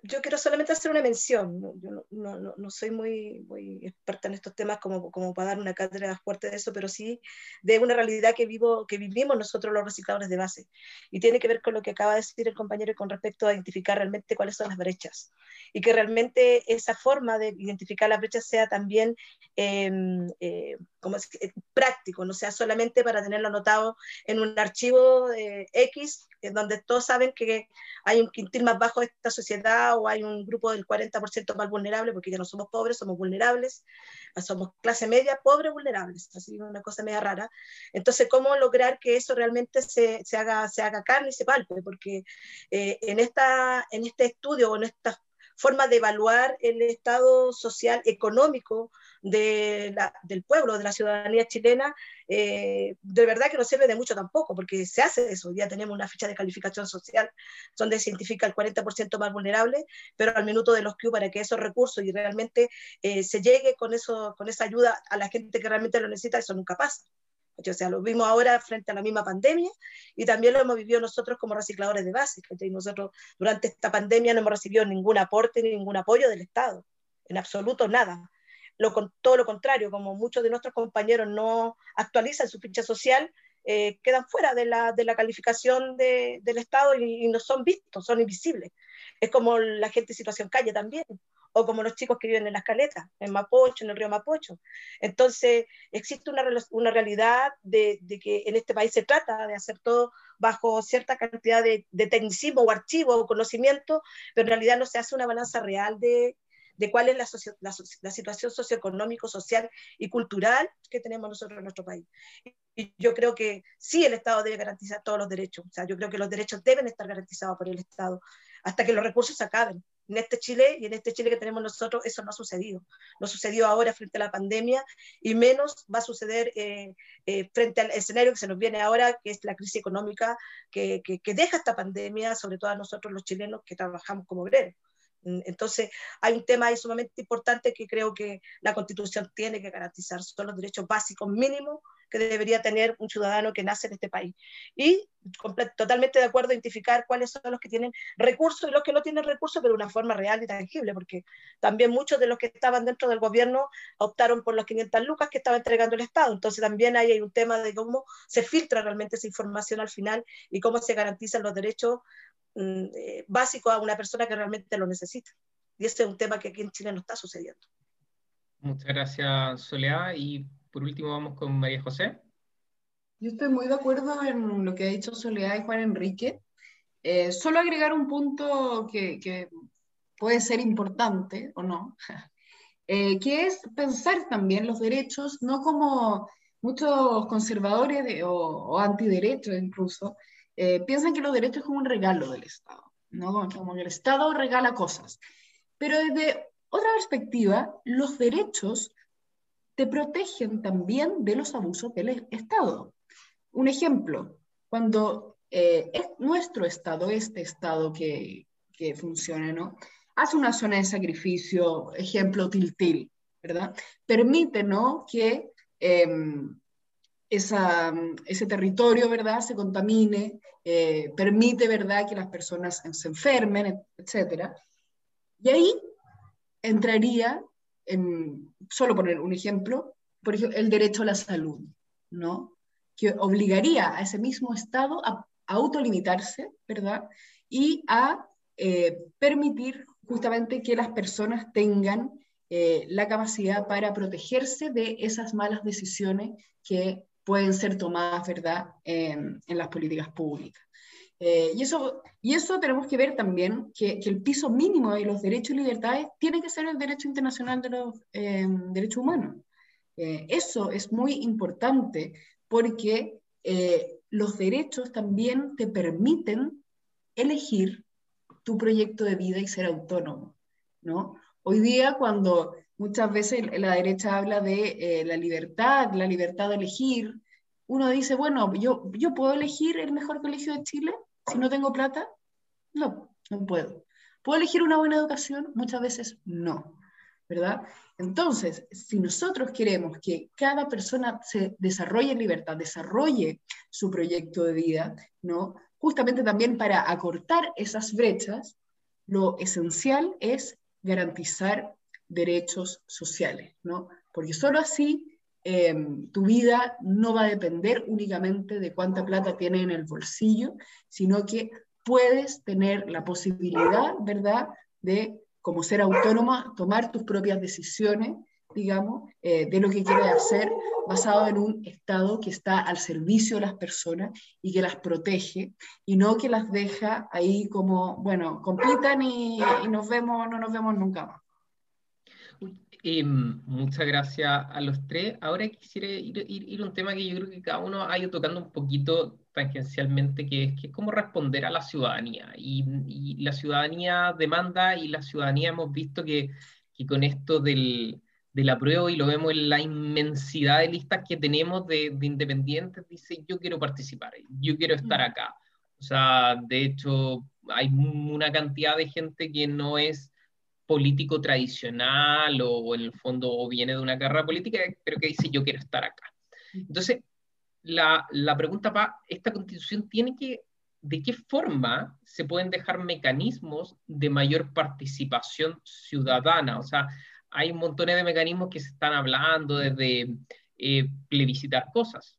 yo quiero solamente hacer una mención. Yo no, no, no, soy muy, muy experta en estos temas como, como para dar una cátedra fuerte de eso, pero sí de una realidad que, vivo, que vivimos nosotros los recicladores de base. Y tiene que ver con lo que acaba de decir el compañero con respecto a identificar realmente cuáles son las brechas. Y que realmente esa forma de identificar las brechas sea también em, eh, como es, eh, práctico, no sea solamente para tenerlo anotado en un archivo X, en donde todos saben que hay un quintil más bajo de esta sociedad o hay un grupo del 40% más vulnerable, porque ya no somos pobres, somos vulnerables, somos clase media, pobres, vulnerables, así una cosa media rara. Entonces, ¿cómo lograr que eso realmente se, se haga, se haga carne y se palpe? Porque eh, en, esta, en este estudio o en esta forma de evaluar el estado social, económico de del pueblo, de la ciudadanía chilena, eh, de verdad que no sirve de mucho tampoco, porque se hace eso. Ya tenemos una ficha de calificación social donde se identifica el 40% más vulnerable, pero al minuto de los Q para que esos recursos y realmente eh, se llegue con, eso, con esa ayuda a la gente que realmente lo necesita, eso nunca pasa. O sea, lo vimos ahora frente a la misma pandemia y también lo hemos vivido nosotros como recicladores de base. Nosotros durante esta pandemia no hemos recibido ningún aporte ni ningún apoyo del Estado, en absoluto nada. Lo, todo lo contrario, como muchos de nuestros compañeros no actualizan su ficha social, eh, quedan fuera de la, de la calificación de, del Estado y, y, no son vistos, son invisibles. Es como la gente en situación calle también o como los chicos que viven en las caletas, en Mapocho, en el río Mapocho. Entonces, existe una, una realidad de, de, que en este país se trata de hacer todo bajo cierta cantidad de, tecnicismo o archivo o conocimiento, pero en realidad no se hace una balanza real de, de cuál es la, la, la, situación socioeconómico, social y cultural que tenemos nosotros en nuestro país. Y yo creo que sí el Estado debe garantizar todos los derechos. O sea, yo creo que los derechos deben estar garantizados por el Estado hasta que los recursos se acaben en este Chile y en este Chile que tenemos nosotros, eso no ha sucedido. No sucedió ahora frente a la pandemia y menos va a suceder eh, eh, frente al escenario que se nos viene ahora, que es la crisis económica que, que, que deja esta pandemia, sobre todo a nosotros los chilenos que trabajamos como obreros. Mm, entonces, hay un tema ahí sumamente importante que creo que la Constitución tiene que garantizar, son los derechos básicos mínimos que debería tener un ciudadano que nace en este país. Y totalmente de acuerdo identificar cuáles son los que tienen recursos y los que no tienen recursos, pero de una forma real y tangible, porque también muchos de los que estaban dentro del gobierno optaron por las 500 lucas que estaba entregando el Estado. Entonces también ahí hay un tema de cómo se filtra realmente esa información al final y cómo se garantizan los derechos eh, básicos a una persona que realmente lo necesita. Y ese es un tema que aquí en Chile no está sucediendo. Muchas gracias, Soledad. Y por último vamos con María José. Yo estoy muy de acuerdo en lo que ha dicho Soledad y Juan Enrique. Eh, solo agregar un punto que, que, puede ser importante o no, eh, que es pensar también los derechos no como muchos conservadores o, o, antiderechos incluso, eh, piensan que los derechos es como un regalo del Estado, ¿no? como que el Estado regala cosas. Pero desde otra perspectiva, los derechos te protegen también de los abusos del Estado. Un ejemplo, cuando eh, es nuestro Estado, este Estado que, que funciona, ¿no? Hace una zona de sacrificio, ejemplo, Tiltil, ¿verdad? Permite, ¿no? Que em, esa, ese territorio, ¿verdad? Se contamine, eh, permite, ¿verdad? Que las personas se enfermen, etc. Y ahí entraría, en, solo poner un ejemplo, por ejemplo, el derecho a la salud, ¿no? Que obligaría a ese mismo Estado a autolimitarse, ¿verdad? Y a eh, permitir justamente que las personas tengan eh, la capacidad para protegerse de esas malas decisiones que pueden ser tomadas, ¿verdad?, en, las políticas públicas. Eh, y, eso, y eso tenemos que ver también que, el piso mínimo de los derechos y libertades tiene que ser el derecho internacional de los derechos humanos. eso es muy importante porque los derechos también te permiten elegir tu proyecto de vida y ser autónomo, ¿no? Hoy día cuando muchas veces la derecha habla de eh, la libertad, la libertad de elegir, uno dice, bueno, yo, yo puedo elegir el mejor colegio de Chile si no tengo plata. No, no puedo. ¿Puedo elegir una buena educación? Muchas veces no, ¿verdad? Entonces, si nosotros queremos que cada persona se desarrolle en libertad, desarrolle su proyecto de vida, ¿no? Justamente también para acortar esas brechas, lo esencial es garantizar derechos sociales, ¿no? Porque solo así em, tu vida no va a depender únicamente de cuánta plata tienes en el bolsillo, sino que puedes tener la posibilidad, ¿verdad?, de como ser autónoma, tomar tus propias decisiones, digamos, eh, de lo que quieres hacer, basado en un Estado que está al servicio de las personas y que las protege, y no que las deja ahí como, bueno, compitan y, nos vemos, no nos vemos nunca más. Em, muchas gracias a los tres. Ahora quisiera ir, ir, a un tema que yo creo que cada uno ha ido tocando un poquito tangencialmente, que es, que cómo responder a la ciudadanía. Y, la ciudadanía demanda y la ciudadanía hemos visto que, que con esto del, del apruebo y lo vemos en la inmensidad de listas que tenemos de, de, independientes, dice yo quiero participar, yo quiero estar mm. acá. O sea, de hecho, hay una cantidad de gente que no es político tradicional o, o en el fondo o viene de una carrera política, pero que dice yo quiero estar acá. Entonces, la, la pregunta para esta constitución tiene que, ¿de qué forma se pueden dejar mecanismos de mayor participación ciudadana? O sea, hay un montón de mecanismos que se están hablando desde eh, plebiscitar cosas,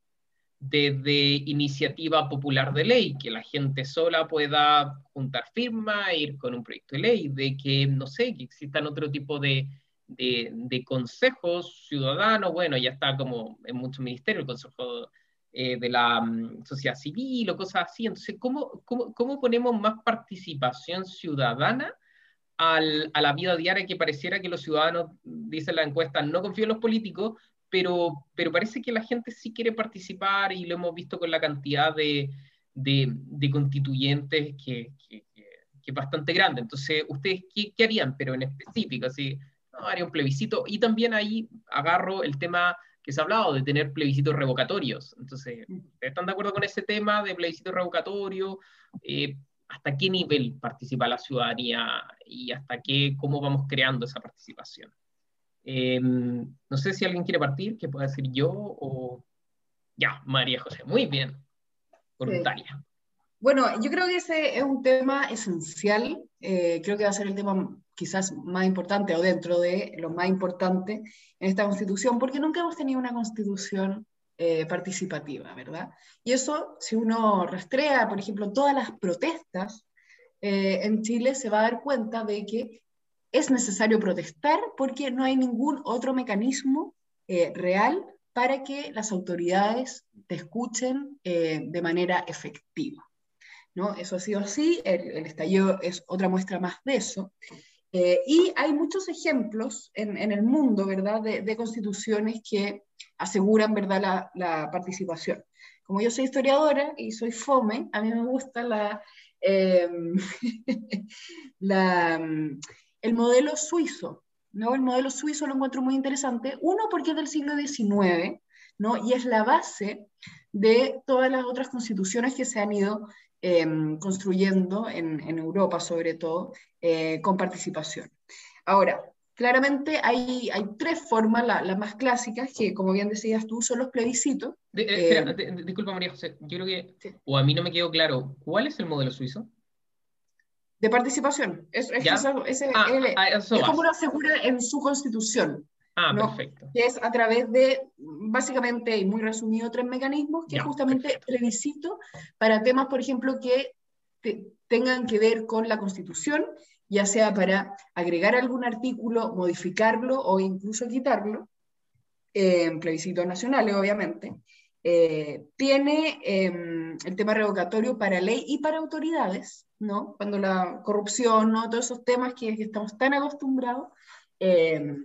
desde iniciativa popular de ley, que la gente sola pueda juntar firma, ir con un proyecto de ley, de que, no sé, que existan otro tipo de, de, consejos ciudadanos, bueno, ya está como en muchos ministerios, el Consejo eh, de la mm, sociedad civil o cosas así. Entonces, ¿cómo, cómo, cómo ponemos más participación ciudadana a la vida diaria que pareciera que los ciudadanos, dice la encuesta, no confían en los políticos, pero, pero parece que la gente sí quiere participar y lo hemos visto con la cantidad de, de, de constituyentes que, que, que, es bastante grande. Entonces, ¿ustedes qué, qué harían? Pero en específico, así, no, haría un plebiscito. Y también ahí agarro el tema que se ha hablado de tener plebiscitos revocatorios. Entonces, ¿están de acuerdo con ese tema de plebiscito revocatorio? Eh, ¿Hasta qué nivel participa la ciudadanía y hasta qué, cómo vamos creando esa participación? Eh, no sé si alguien quiere partir, que pueda decir yo o... Ya, María José, muy bien, voluntaria. Bueno, yo creo que ese es un tema esencial, eh, creo que va a ser el tema quizás más importante o dentro de lo más importante en esta constitución, porque nunca hemos tenido una constitución eh, participativa, ¿verdad? Y eso, si uno rastrea, por ejemplo, todas las protestas eh, en Chile, se va a dar cuenta de que es necesario protestar porque no hay ningún otro mecanismo eh, real para que las autoridades te escuchen de manera efectiva. ¿no? Eso ha sido así, el, estallido es otra muestra más de eso. Eh, y hay muchos ejemplos en, el mundo, ¿verdad?, de, constituciones que aseguran, ¿verdad?, la, la, participación. Como yo soy historiadora y soy FOME, a mí me gusta la, em, la, el modelo suizo, ¿no? El modelo suizo lo encuentro muy interesante, uno porque es del siglo XIX, ¿no? Y es la base de todas las otras constituciones que se han ido em, construyendo en, en, Europa, sobre todo, eh, con participación. Ahora, claramente hay, hay tres formas, las más clásicas, que como bien decías tú, son los plebiscitos. Eh, disculpa María José, yo creo que, o a mí no me quedó claro, ¿cuál es el modelo suizo? De participación. Es, es, ah, ah, como lo asegura en su constitución. Ah, perfecto. Que es a través de, básicamente, y muy resumido, tres mecanismos, que es justamente plebiscito para temas, por ejemplo, que tengan que ver con la constitución, ya sea para agregar algún artículo, modificarlo o incluso quitarlo, en plebiscitos nacionales, obviamente. Eh, tiene em, el tema revocatorio para ley y para autoridades, ¿no? Cuando la corrupción, ¿no? Todos esos temas que, estamos tan acostumbrados, em,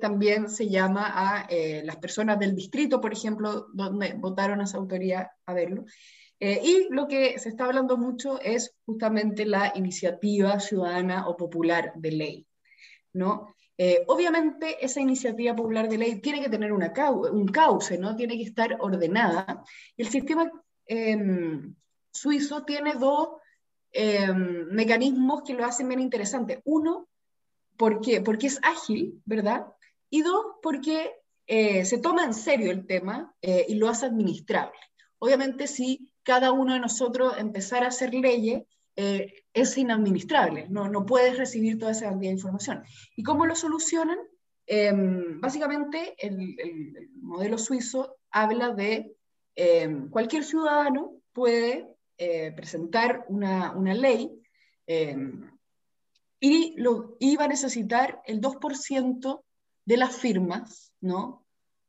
también se llama a eh, las personas del distrito, por ejemplo, donde votaron a esa autoridad a verlo. Eh, y lo que se está hablando mucho es justamente la iniciativa ciudadana o popular de ley, ¿no? Eh, obviamente esa iniciativa popular de ley tiene que tener un cauce, ¿no? Tiene que estar ordenada. El sistema em, suizo tiene dos em, mecanismos que lo hacen bien interesante. Uno, porque, porque es ágil, ¿verdad? Y dos, porque eh, se toma en serio el tema eh, y lo hace administrable. Obviamente si cada uno de nosotros empezara a hacer leyes, es inadministrable, no, no puedes recibir toda esa cantidad de información. ¿Y cómo lo solucionan? Em, básicamente, el, modelo suizo habla de em, cualquier ciudadano puede eh, presentar una, una ley em, y, lo, y va a necesitar el 2% de las firmas, ¿no?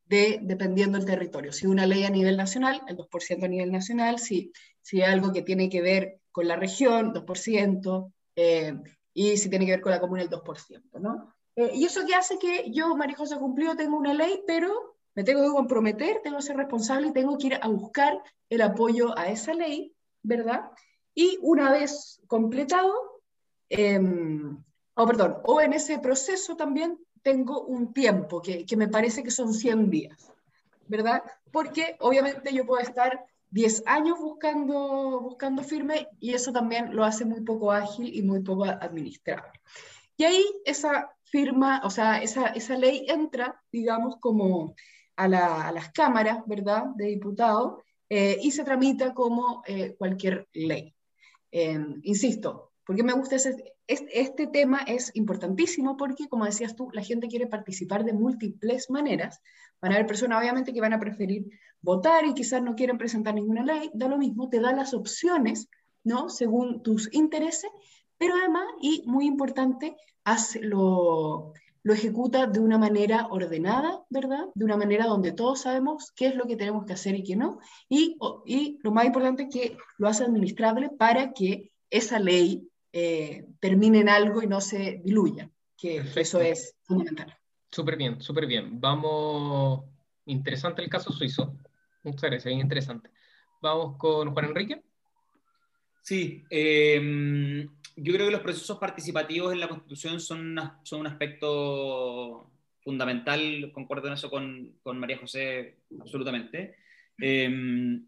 De, dependiendo del territorio. Si una ley a nivel nacional, el 2% a nivel nacional, si, si hay algo que tiene que ver con la región, 2%, eh, y si tiene que ver con la comuna, el 2%, ¿no? Eh, y eso que hace que yo, María José Cumplido, tengo una ley, pero me tengo que comprometer, tengo que ser responsable y tengo que ir a buscar el apoyo a esa ley, ¿verdad? Y una vez completado, em, oh, perdón, o en ese proceso también tengo un tiempo que, que me parece que son 100 días, ¿verdad? Porque obviamente yo puedo estar 10 años buscando, buscando firme y eso también lo hace muy poco ágil y muy poco administrable. Y ahí esa firma, o sea, esa, esa ley entra, digamos, como a, las cámaras, ¿verdad?, de diputados eh, y se tramita como eh, cualquier ley. Em, insisto, porque me gusta ese, este, tema es importantísimo porque, como decías tú, la gente quiere participar de múltiples maneras. Van a haber personas, obviamente, que van a preferir votar y quizás no quieren presentar ninguna ley, da lo mismo, te da las opciones, ¿no? Según tus intereses, pero además, y muy importante, lo, lo ejecuta de una manera ordenada, ¿verdad? De una manera donde todos sabemos qué es lo que tenemos que hacer y qué no. Y, y lo más importante que lo hace administrable para que esa ley eh, termine en algo y no se diluya, que eso es fundamental. Súper bien, súper bien. Vamos, interesante el caso suizo. Muchas gracias, bien interesante. Vamos con Juan Enrique. Sí, em, yo creo que los procesos participativos en la Constitución son, un aspecto fundamental, concuerdo en eso con, con María José, absolutamente. Em,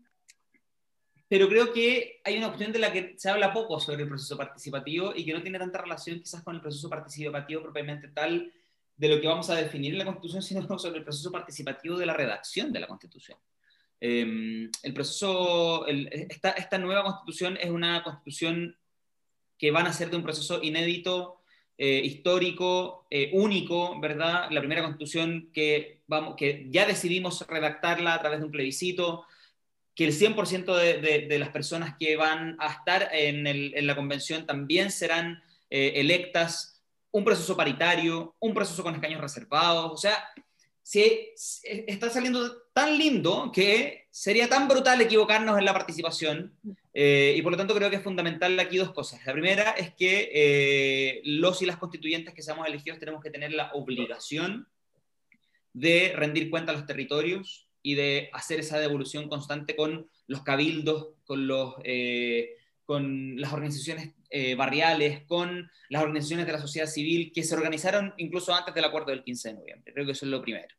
pero creo que hay una cuestión de la que se habla poco sobre el proceso participativo y que no tiene tanta relación quizás con el proceso participativo propiamente tal de lo que vamos a definir en la Constitución, sino sobre el proceso participativo de la redacción de la Constitución. Em, el proceso, esta, esta, nueva constitución es una constitución que van a ser de un proceso inédito, eh, histórico, eh, único, ¿verdad? La primera constitución que, vamos, que ya decidimos redactarla a través de un plebiscito, que el 100% de, de, las personas que van a estar en, el, en la convención también serán eh, electas, un proceso paritario, un proceso con escaños reservados, o sea, si está saliendo tan lindo que sería tan brutal equivocarnos en la participación eh, y por lo tanto creo que es fundamental aquí dos cosas. La primera es que eh, los y las constituyentes que seamos elegidos tenemos que tener la obligación de rendir cuenta a los territorios y de hacer esa devolución constante con los cabildos, con, los, eh, con las organizaciones barriales, con las organizaciones de la sociedad civil que se organizaron incluso antes del acuerdo del 15 de noviembre. Creo que eso es lo primero.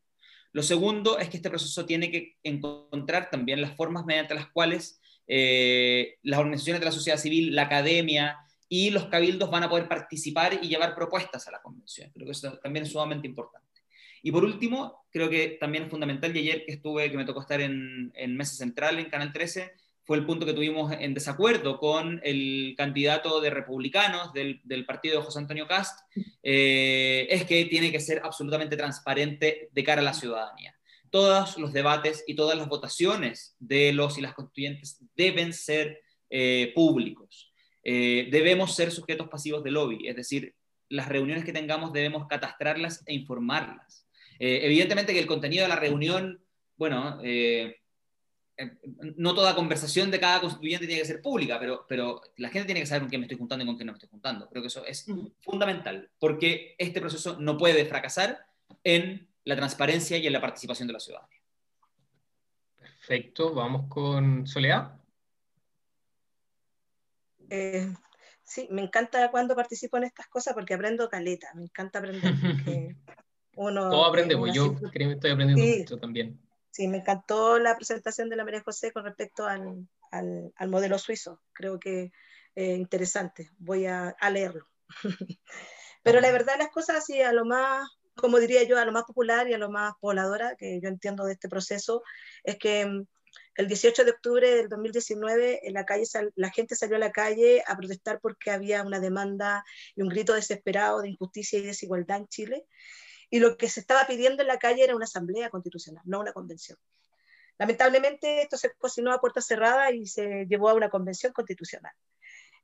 Lo segundo es que este proceso tiene que encontrar también las formas mediante las cuales eh, las organizaciones de la sociedad civil, la academia y los cabildos van a poder participar y llevar propuestas a la convención. Creo que eso también es sumamente importante. Y por último, creo que también es fundamental, y ayer que estuve, que me tocó estar en, en Mesa Central, en Canal 13, fue el punto que tuvimos en desacuerdo con el candidato de republicanos del, partido de José Antonio Cast, eh, es que tiene que ser absolutamente transparente de cara a la ciudadanía. Todos los debates y todas las votaciones de los y las constituyentes deben ser eh, públicos. Eh, debemos ser sujetos pasivos de lobby, es decir, las reuniones que tengamos debemos catastrarlas e informarlas. evidentemente que el contenido de la reunión, bueno, no toda conversación de cada constituyente tiene que ser pública, pero, pero la gente tiene que saber con quién me estoy juntando y con quién no me estoy juntando. Creo que eso es fundamental, porque este proceso no puede fracasar en la transparencia y en la participación de la ciudadanía. Perfecto, vamos con Soledad. Eh, sí, me encanta cuando participo en estas cosas porque aprendo caleta, me encanta aprender. uno, Todo aprendemos, yo estoy aprendiendo mucho también. Sí, me encantó la presentación de la María José con respecto al, al, modelo suizo. Creo que es interesante. Voy a, a leerlo. Pero la verdad, las cosas así, a lo más, como diría yo, a lo más popular y a lo más pobladora que yo entiendo de este proceso, es que mm, el 18 de octubre del 2019 en la, calle la gente salió a la calle a protestar porque había una demanda y un grito desesperado de injusticia y desigualdad en Chile y lo que se estaba pidiendo en la calle era una asamblea constitucional, no una convención. Lamentablemente esto se cocinó a puerta cerrada y se llevó a una convención constitucional.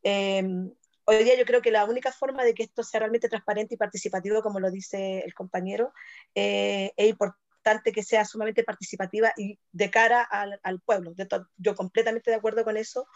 Em, hoy día yo creo que la única forma de que esto sea realmente transparente y participativo, como lo dice el compañero, eh, es importante que sea sumamente participativa y de cara al, al pueblo. Yo completamente de acuerdo con eso.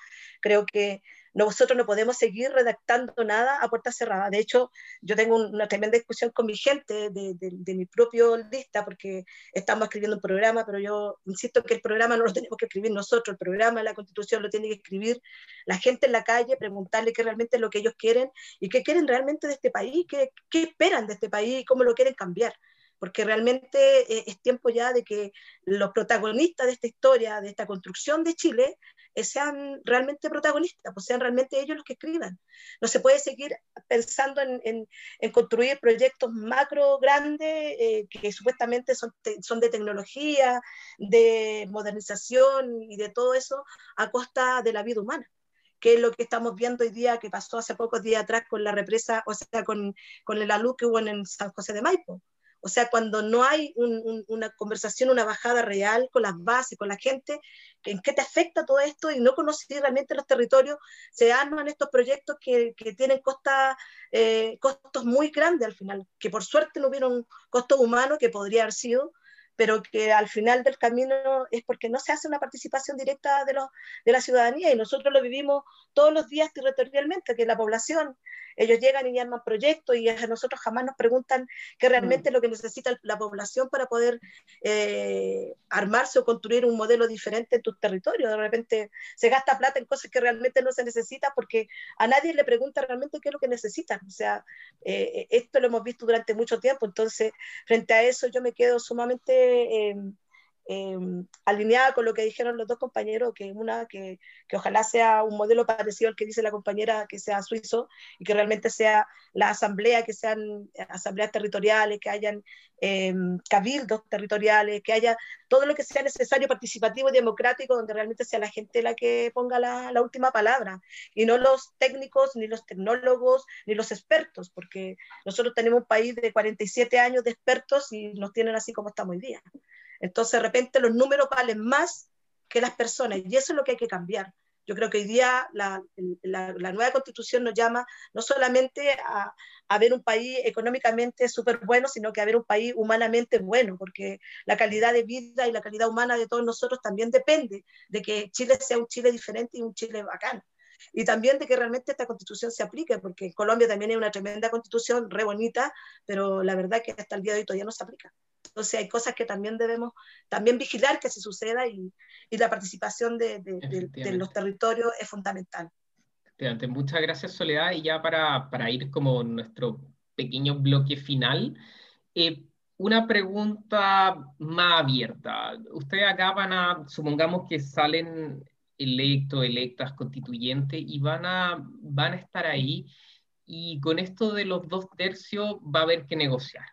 Creo que nosotros no podemos seguir redactando nada a puerta cerrada. De hecho, yo tengo una tremenda discusión con mi gente de, de, mi propio lista, porque estamos escribiendo un programa, pero yo insisto que el programa no lo tenemos que escribir nosotros, el programa, la constitución lo tiene que escribir la gente en la calle, preguntarle qué realmente es lo que ellos quieren y qué quieren realmente de este país, qué, qué esperan de este país y cómo lo quieren cambiar porque realmente eh, es tiempo ya de que los protagonistas de esta historia, de esta construcción de Chile, eh, sean realmente protagonistas, pues sean realmente ellos los que escriban. No se puede seguir pensando en, construir proyectos macro grandes eh, que supuestamente son, son de tecnología, de modernización y de todo eso a costa de la vida humana que es lo que estamos viendo hoy día, que pasó hace pocos días atrás con la represa, o sea, con, con la luz que hubo en San José de Maipo. O sea, cuando no hay una conversación, una bajada real con las bases, con la gente, en qué te afecta todo esto y no conocer realmente los territorios, se arman estos proyectos que, tienen eh, costos muy grandes al final, que por suerte no hubieron costos humanos que podría haber sido, pero que al final del camino es porque no se hace una participación directa de, los, de la ciudadanía. Y nosotros lo vivimos todos los días territorialmente, que la población, ellos llegan y arman proyectos y a nosotros jamás nos preguntan qué realmente es lo que necesita la población para poder eh, armarse o construir un modelo diferente en tus territorios. De repente se gasta plata en cosas que realmente no se necesitan porque a nadie le pregunta realmente qué es lo que necesitan. O sea, eh, esto lo hemos visto durante mucho tiempo, entonces frente a eso yo me quedo sumamente eh, em, alineada con lo que dijeron los dos compañeros, que una, que, que, ojalá sea un modelo parecido al que dice la compañera, que sea suizo y que realmente sea la asamblea, que sean asambleas territoriales, que hayan em, cabildos territoriales, que haya todo lo que sea necesario, participativo y democrático, donde realmente sea la gente la que ponga la, la última palabra y no los técnicos, ni los tecnólogos, ni los expertos, porque nosotros tenemos un país de 47 años de expertos y nos tienen así como estamos hoy día. Entonces, de repente, los números valen más que las personas y eso es lo que hay que cambiar. Yo creo que hoy día la, nueva constitución nos llama no solamente a, a ver un país económicamente súper bueno, sino que a ver un país humanamente bueno, porque la calidad de vida y la calidad humana de todos nosotros también depende de que Chile sea un Chile diferente y un Chile bacán. Y también de que realmente esta constitución se aplique, porque en Colombia también hay una tremenda constitución, re bonita, pero la verdad que hasta el día de hoy todavía no se aplica. Entonces hay cosas que también debemos también vigilar que se suceda y, y la participación de, de, de, los territorios es fundamental. Muchas gracias Soledad y ya para, para ir como nuestro pequeño bloque final, eh, una pregunta más abierta. Ustedes acá van a, supongamos que salen electos, electas, constituyentes y van a, van a estar ahí y con esto de los dos tercios va a haber que negociar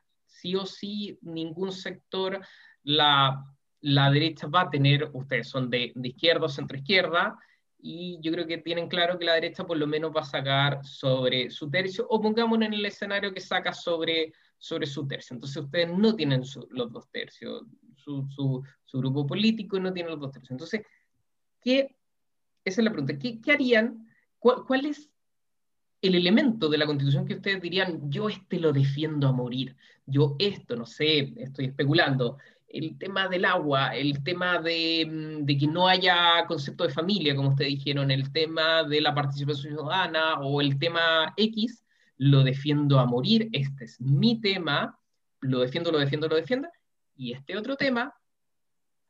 sí o sí ningún sector, la, la derecha va a tener, ustedes son de, de izquierda o centro izquierda, y yo creo que tienen claro que la derecha por lo menos va a sacar sobre su tercio, o pongámonos en el escenario que saca sobre, sobre su tercio. Entonces ustedes no tienen los dos tercios, su, su, su, grupo político no tiene los dos tercios. Entonces, ¿qué, esa es la pregunta, ¿qué, qué harían? ¿Cuál, ¿Cuál, es el elemento de la constitución que ustedes dirían, yo este lo defiendo a morir, yo esto, no sé, estoy especulando, el tema del agua, el tema de, mm, de, que no haya concepto de familia, como ustedes dijeron, el tema de la participación ciudadana o el tema X, lo defiendo a morir, este es mi tema, lo defiendo, lo defiendo, lo defiendo, y este otro tema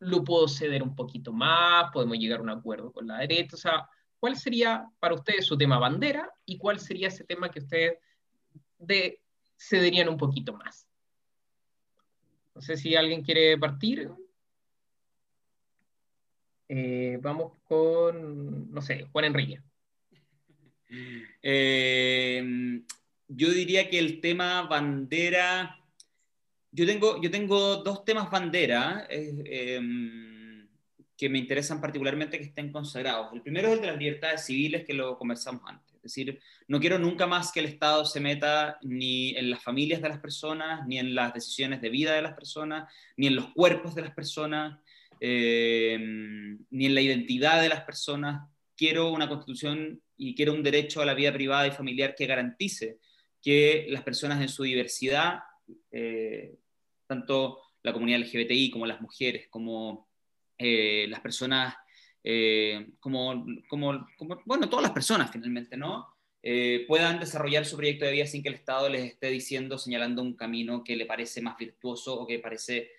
lo puedo ceder un poquito más, podemos llegar a un acuerdo con la derecha, o sea, ¿cuál sería para ustedes su tema bandera y cuál sería ese tema que ustedes de, cederían un poquito más? No sé si alguien quiere partir. Eh, vamos con, no sé, Juan Enrique. Eh, yo diría que el tema bandera, yo tengo, yo tengo dos temas bandera. Eh, em, que me interesan particularmente que estén consagrados. El primero es el de las libertades civiles, que lo conversamos antes. Es decir, no quiero nunca más que el Estado se meta ni en las familias de las personas, ni en las decisiones de vida de las personas, ni en los cuerpos de las personas, eh, ni en la identidad de las personas. Quiero una constitución y quiero un derecho a la vida privada y familiar que garantice que las personas en su diversidad, eh, tanto la comunidad LGBTI como las mujeres, como eh, las personas, eh, como, bueno, todas las personas finalmente, ¿no? Eh, puedan desarrollar su proyecto de vida sin que el Estado les esté diciendo, señalando un camino que le parece más virtuoso o que parece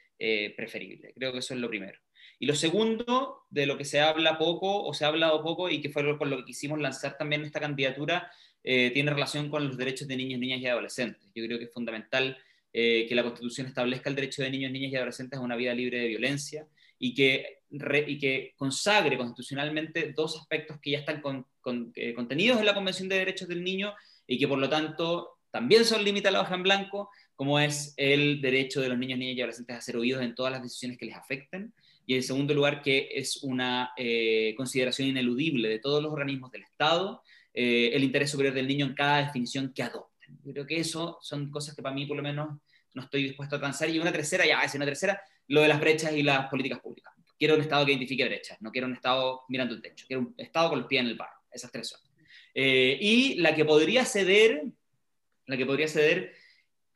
preferible. Creo que eso es lo primero. Y lo segundo, de lo que se habla poco o se ha hablado poco y que fue con lo que quisimos lanzar también esta candidatura, tiene relación con los derechos de niños, niñas y adolescentes. Yo creo que es fundamental que la Constitución establezca el derecho de niños, niñas y adolescentes a una vida libre de violencia, y que, y que consagre constitucionalmente dos aspectos que ya están eh, contenidos en la Convención de Derechos del Niño y que por lo tanto también son hoja en blanco, como es el derecho de los niños, niñas y adolescentes a ser oídos en todas las decisiones que les afecten. Y en segundo lugar, que es una eh, consideración ineludible de todos los organismos del Estado, eh, el interés superior del niño en cada definición que adopten. creo que eso son cosas que para mí por lo menos no estoy dispuesto a alcanzar. Y una tercera, ya, es una tercera, lo de las brechas y las políticas públicas. Quiero un Estado que identifique brechas, no quiero un Estado mirando el techo, quiero un Estado con los pies en el barro, esas tres son. Eh, y la que podría ceder, la que podría ceder,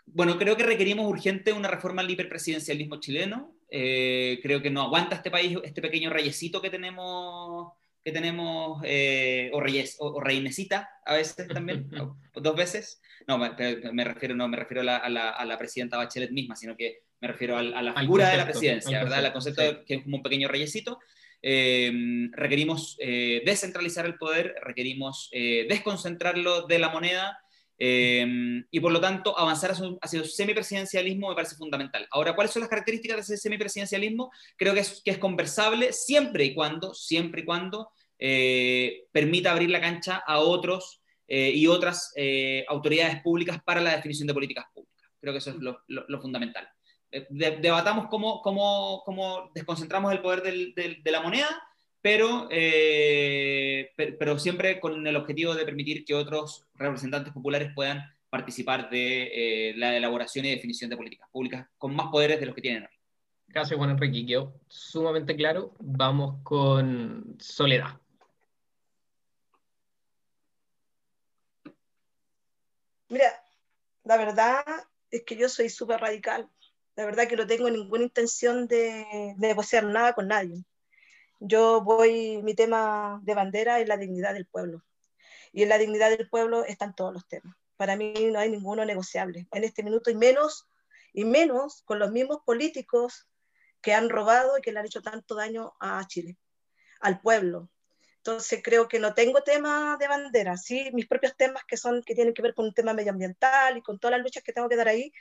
bueno, creo que requerimos urgente una reforma al hiperpresidencialismo chileno. Eh, creo que no aguanta este país, este pequeño reyesito que tenemos que tenemos, eh, o, reyes, o, reinesita a veces también, dos veces. No, me, me, refiero, no, me refiero a la, a, la, a la, presidenta Bachelet misma, sino que me refiero a, la figura de la presidencia, ¿verdad? El concepto que es como un pequeño reyesito. Eh, requerimos eh, descentralizar el poder, requerimos eh, desconcentrarlo de la moneda y por lo tanto avanzar hacia, el semipresidencialismo me parece fundamental. Ahora, ¿cuáles son las características de ese semipresidencialismo? Creo que es, conversable siempre y cuando, siempre y cuando permita abrir la cancha a otros y otras autoridades públicas para la definición de políticas públicas. Creo que eso es lo fundamental. Eh, debatamos cómo, desconcentramos el poder del, de la moneda, pero, eh, pero siempre con el objetivo de permitir que otros representantes populares puedan participar de eh, la elaboración y definición de políticas públicas con más poderes de los que tienen hoy. Gracias, Juan Enrique. Sumamente claro. Vamos con Soledad. Mira, la verdad es que yo soy súper radical. La verdad que no tengo ninguna intención de negociar nada con nadie. Yo voy, mi tema de bandera es la dignidad del pueblo. Y en la dignidad del pueblo están todos los temas. Para mí no hay ninguno negociable en este minuto y menos, y menos con los mismos políticos que han robado y que le han hecho tanto daño a Chile, al pueblo. Entonces creo que no tengo tema de bandera, sí, mis propios temas que son que tienen que ver con un tema medioambiental y con todas las luchas que tengo que dar ahí,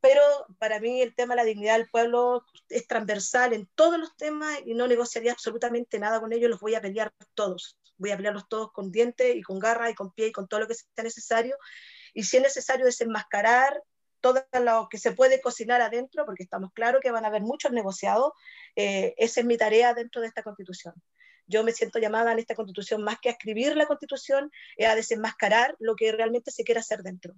pero para mí el tema de la dignidad del pueblo es transversal en todos los temas y no negociaría absolutamente nada con ellos, los voy a pelear todos, voy a pelearlos todos con dientes y con garra y con pie y con todo lo que sea necesario, y si es necesario desenmascarar todo lo que se puede cocinar adentro, porque estamos claros que van a haber muchos negociados, eh, esa es mi tarea dentro de esta constitución. Yo me siento llamada en esta constitución más que a escribir la constitución, es a desenmascarar lo que realmente se quiere hacer dentro.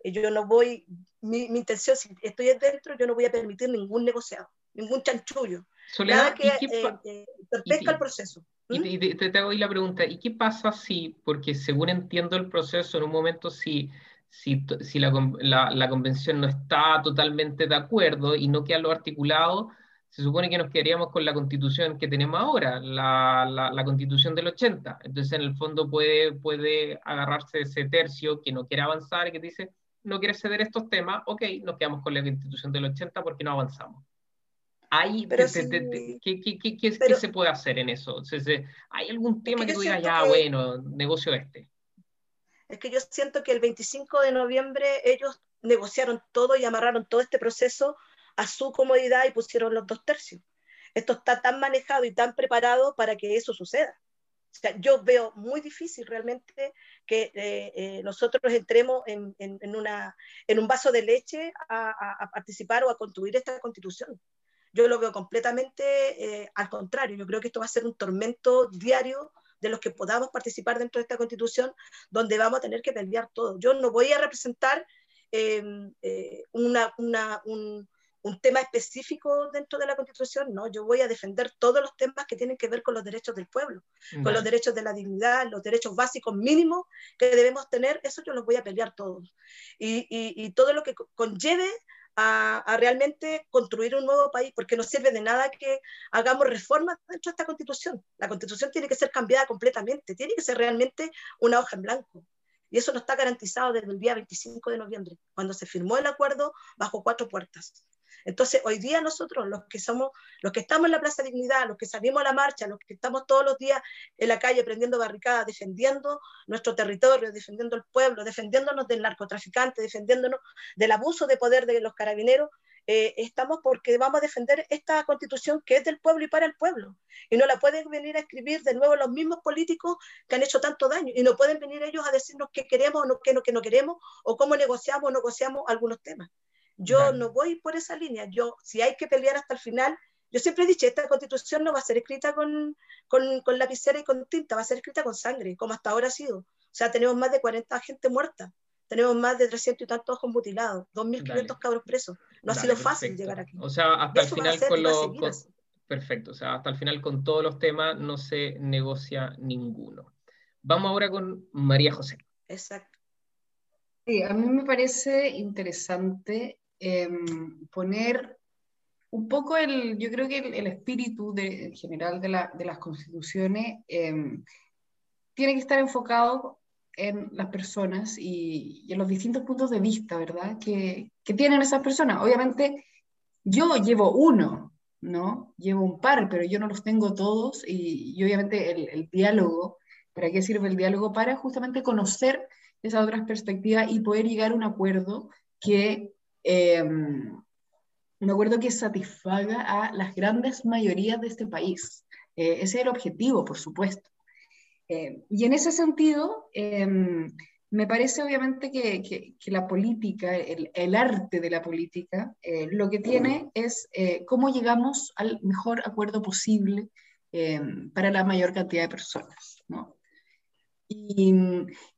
Eh, yo no voy, mi, mi, intención, si estoy dentro, yo no voy a permitir ningún negociado, ningún chanchullo, nada que eh, eh, el proceso. Y, te, te, te, hago ahí la pregunta, ¿y qué pasa si, porque según entiendo el proceso, en un momento si si, si la, la, la, convención no está totalmente de acuerdo y no queda lo articulado, se supone que nos quedaríamos con la constitución que tenemos ahora, la, la, constitución del 80. Entonces, en el fondo puede, puede agarrarse ese tercio que no quiere avanzar y que dice, no quiere ceder estos temas, ok, nos quedamos con la constitución del 80 porque no avanzamos. Ahí, ¿qué, qué, qué, qué, se puede hacer en eso? ¿Hay algún tema que tú digas, ya, bueno, negocio este? es que yo siento que el 25 de noviembre ellos negociaron todo y amarraron todo este proceso a su comodidad y pusieron los dos tercios. Esto está tan manejado y tan preparado para que eso suceda. Sea, yo veo muy difícil realmente que eh, eh, nosotros entremos en, en, una, en, un vaso de leche a, participar o a construir esta constitución. Yo lo veo completamente eh, al contrario. Yo creo que esto va a ser un tormento diario de los que podamos participar dentro de esta constitución, donde vamos a tener que pelear todo. Yo no voy a representar una, una, un, un, tema específico dentro de la constitución, no, yo voy a defender todos los temas que tienen que ver con los derechos del pueblo, con los derechos de la dignidad, los derechos básicos mínimos que debemos tener, eso yo los voy a pelear todos. Y, y, y todo lo que conlleve a, realmente construir un nuevo país, porque no sirve de nada que hagamos reformas dentro de esta constitución. La constitución tiene que ser cambiada completamente, tiene que ser realmente una hoja en blanco. Y eso no está garantizado desde el día 25 de noviembre, cuando se firmó el acuerdo bajo cuatro puertas. Entonces, hoy día nosotros, los que somos, los que estamos en la Plaza Dignidad, los que salimos a la marcha, los que estamos todos los días en la calle prendiendo barricadas, defendiendo nuestro territorio, defendiendo el pueblo, defendiéndonos del narcotraficante, defendiéndonos del abuso de poder de los carabineros, eh, estamos porque vamos a defender esta constitución que es del pueblo y para el pueblo. Y no la pueden venir a escribir de nuevo los mismos políticos que han hecho tanto daño. Y no pueden venir ellos a decirnos qué queremos o qué no, que no queremos, o cómo negociamos o negociamos algunos temas. Yo no voy por esa línea. Yo, si hay que pelear hasta el final, yo siempre he dicho, esta constitución no va a ser escrita con, con, con, lapicera y con tinta, va a ser escrita con sangre, como hasta ahora ha sido. O sea, tenemos más de 40 gente muerta, tenemos más de 300 y tantos ojos mutilados, 2.500 cabros presos. No ha sido fácil llegar aquí. O sea, hasta el final con los... Perfecto, o sea, hasta el final con todos los temas no se negocia ninguno. Vamos ahora con María José. Exacto. Sí, a mí me parece interesante Em, poner un poco el, yo creo que el, espíritu de, general de, la, de las constituciones em, tiene que estar enfocado en las personas y, en los distintos puntos de vista, ¿verdad? Que, que, tienen esas personas. Obviamente, yo llevo uno, ¿no? Llevo un par, pero yo no los tengo todos y, y obviamente el, el, diálogo, ¿para qué sirve el diálogo? Para justamente conocer esas otras perspectivas y poder llegar a un acuerdo que eh, un acuerdo que satisfaga a las grandes mayorías de este país. Eh, ese es el objetivo, por supuesto. Eh, y en ese sentido, em, me parece obviamente que, la política, el, el, arte de la política, eh, lo que tiene es cómo llegamos al mejor acuerdo posible em, para la mayor cantidad de personas. ¿no? Y,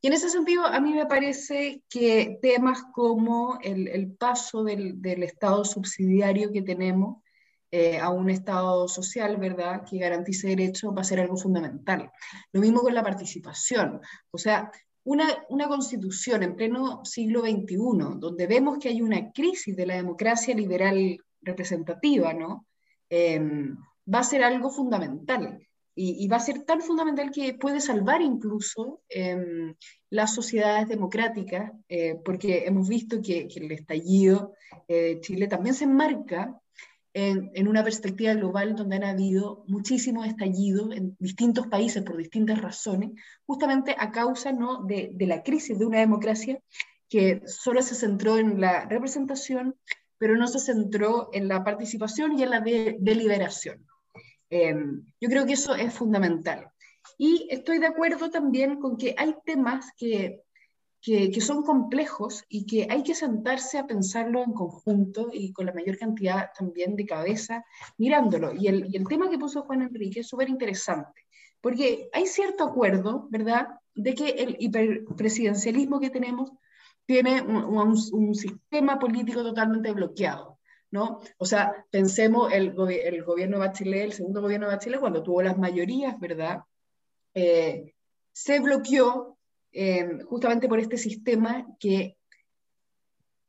y, en ese sentido, a mí me parece que temas como el, el paso del, del, Estado subsidiario que tenemos eh, a un Estado social, ¿verdad?, que garantice derechos, va a ser algo fundamental. Lo mismo con la participación. O sea, una, una, constitución en pleno siglo XXI, donde vemos que hay una crisis de la democracia liberal representativa, ¿no? Em, va a ser algo fundamental. Y, va a ser tan fundamental que puede salvar incluso em, las sociedades democráticas, eh, porque hemos visto que, el estallido de Chile también se enmarca en, una perspectiva global donde han habido muchísimos estallidos en distintos países por distintas razones, justamente a causa ¿no? de, la crisis de una democracia que solo se centró en la representación, pero no se centró en la participación y en la deliberación. Em, yo creo que eso es fundamental. Y estoy de acuerdo también con que hay temas que que, son complejos y que hay que sentarse a pensarlo en conjunto y con la mayor cantidad también de cabeza mirándolo. Y el, y el tema que puso Juan Enrique es súper interesante, porque hay cierto acuerdo, ¿verdad?, de que el hiperpresidencialismo que tenemos tiene un, un, sistema político totalmente bloqueado. ¿No? O sea, pensemos el, el gobierno de Bachelet, el segundo gobierno de Bachelet, cuando tuvo las mayorías, ¿verdad? Eh, se bloqueó eh, justamente por este sistema que,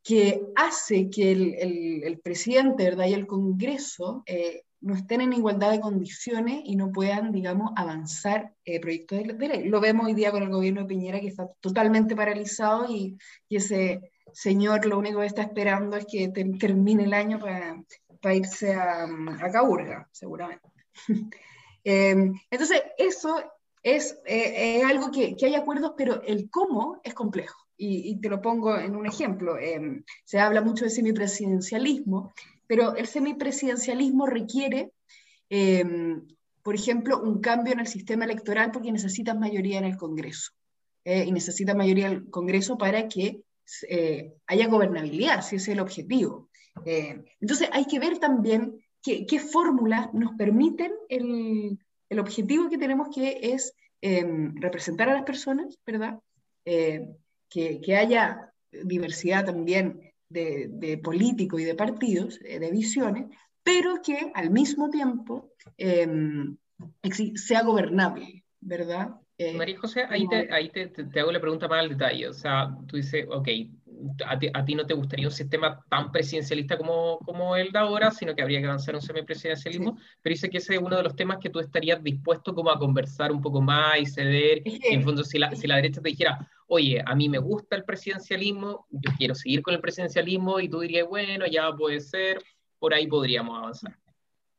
que hace que el, el, presidente ¿verdad? y el Congreso eh, no estén en igualdad de condiciones y no puedan, digamos, avanzar eh, proyectos de, ley. Lo vemos hoy día con el gobierno de Piñera que está totalmente paralizado y, y ese señor lo único que está esperando es que termine el año para, para irse a, a Caburga, seguramente. entonces, eso es, eh, algo que, que, hay acuerdos, pero el cómo es complejo. Y, te lo pongo en un ejemplo. Em, se habla mucho de semipresidencialismo, pero el semipresidencialismo requiere, em, por ejemplo, un cambio en el sistema electoral porque necesitas mayoría en el Congreso. Eh, y necesitas mayoría en el Congreso para que eh, haya gobernabilidad, si es el objetivo. entonces hay que ver también qué, qué fórmulas nos permiten el, el objetivo que tenemos que es em, representar a las personas, ¿verdad? Eh, que, que, haya diversidad también de, de políticos y de partidos, eh, de visiones, pero que al mismo tiempo em, sea gobernable, ¿verdad? Eh, María José, ahí, te, ahí te, te, hago la pregunta más al detalle. O sea, tú dices, ok, a ti, no te gustaría un sistema tan presidencialista como, como el de ahora, sino que habría que avanzar un semipresidencialismo, pero dice que ese es uno de los temas que tú estarías dispuesto como a conversar un poco más y ceder. en el fondo, si la, si la derecha te dijera, oye, a mí me gusta el presidencialismo, yo quiero seguir con el presidencialismo, y tú dirías, bueno, ya puede ser, por ahí podríamos avanzar.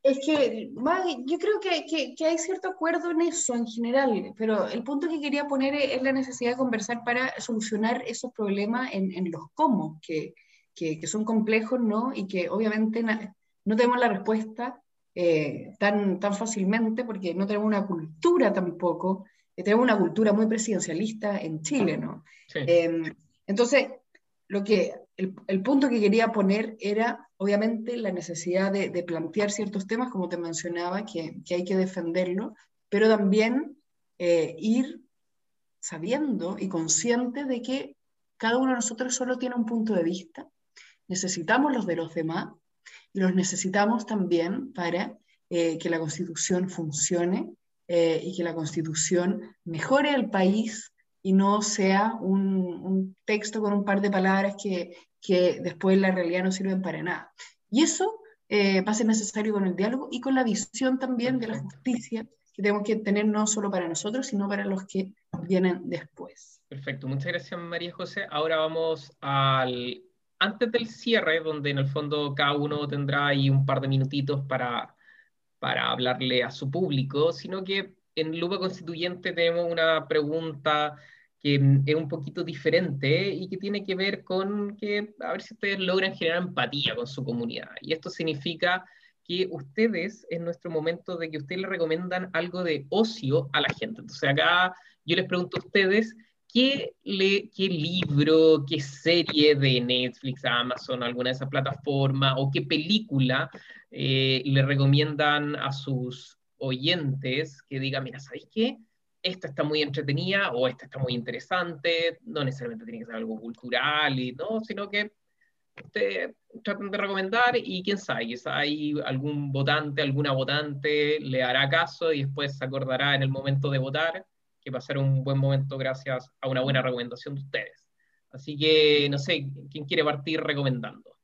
Es que yo creo que, que, hay cierto acuerdo en eso en general, pero el punto que quería poner es, la necesidad de conversar para solucionar esos problemas en, en los cómo, que, que, son complejos, ¿no? Y que obviamente no tenemos la respuesta eh, tan, tan fácilmente porque no tenemos una cultura tampoco, eh, tenemos una cultura muy presidencialista en Chile, ¿no? Em, entonces, lo que, el, el, punto que quería poner era obviamente la necesidad de, plantear ciertos temas, como te mencionaba, que, hay que defenderlo, pero también eh, ir sabiendo y consciente de que cada uno de nosotros solo tiene un punto de vista, necesitamos los de los demás y los necesitamos también para eh, que la constitución funcione eh, y que la constitución mejore el país y no sea un, un, texto con un par de palabras que, que después en la realidad no sirven para nada. Y eso eh, va a ser necesario con el diálogo y con la visión también de la justicia que tenemos que tener no solo para nosotros, sino para los que vienen después. Perfecto, muchas gracias María José. Ahora vamos al, antes del cierre, donde en el fondo cada uno tendrá ahí un par de minutitos para, para hablarle a su público, sino que en Lupa Constituyente tenemos una pregunta que mm, es un poquito diferente y que tiene que ver con que, a ver si ustedes logran generar empatía con su comunidad. Y esto significa que ustedes, en nuestro momento de que ustedes le recomiendan algo de ocio a la gente. Entonces acá yo les pregunto a ustedes, ¿qué, le, qué libro, qué serie de Netflix, Amazon, alguna de esas plataformas, o qué película eh, le recomiendan a sus oyentes que digan, mira, ¿sabéis qué? Esta está muy entretenida o esta está muy interesante, no necesariamente tiene que ser algo cultural, y, ¿no? sino que te traten de recomendar y quién sabe, quizá hay algún votante, alguna votante le hará caso y después se acordará en el momento de votar que pasaron un buen momento gracias a una buena recomendación de ustedes. Así que, no sé, ¿quién quiere partir recomendando?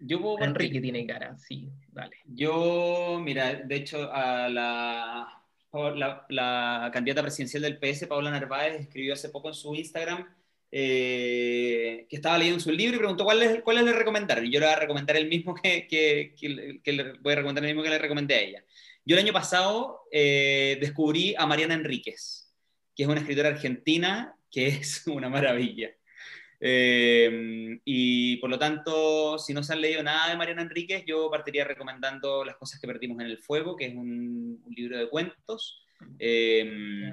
Yo puedo Enrique tiene cara, sí, dale. Yo, mira, de hecho, a la, la, candidata presidencial del PS, Paula Narváez, escribió hace poco en su Instagram eh, que estaba leyendo su libro y preguntó cuál es, cuál le recomendaron. Y yo le voy a recomendar el mismo que, le voy a recomendar el mismo que le recomendé a ella. Yo el año pasado eh, descubrí a Mariana Enríquez, que es una escritora argentina que es una maravilla. Eh, y por lo tanto, si no se han leído nada de Mariana Enríquez, yo partiría recomendando Las cosas que perdimos en el fuego, que es un, libro de cuentos. Eh,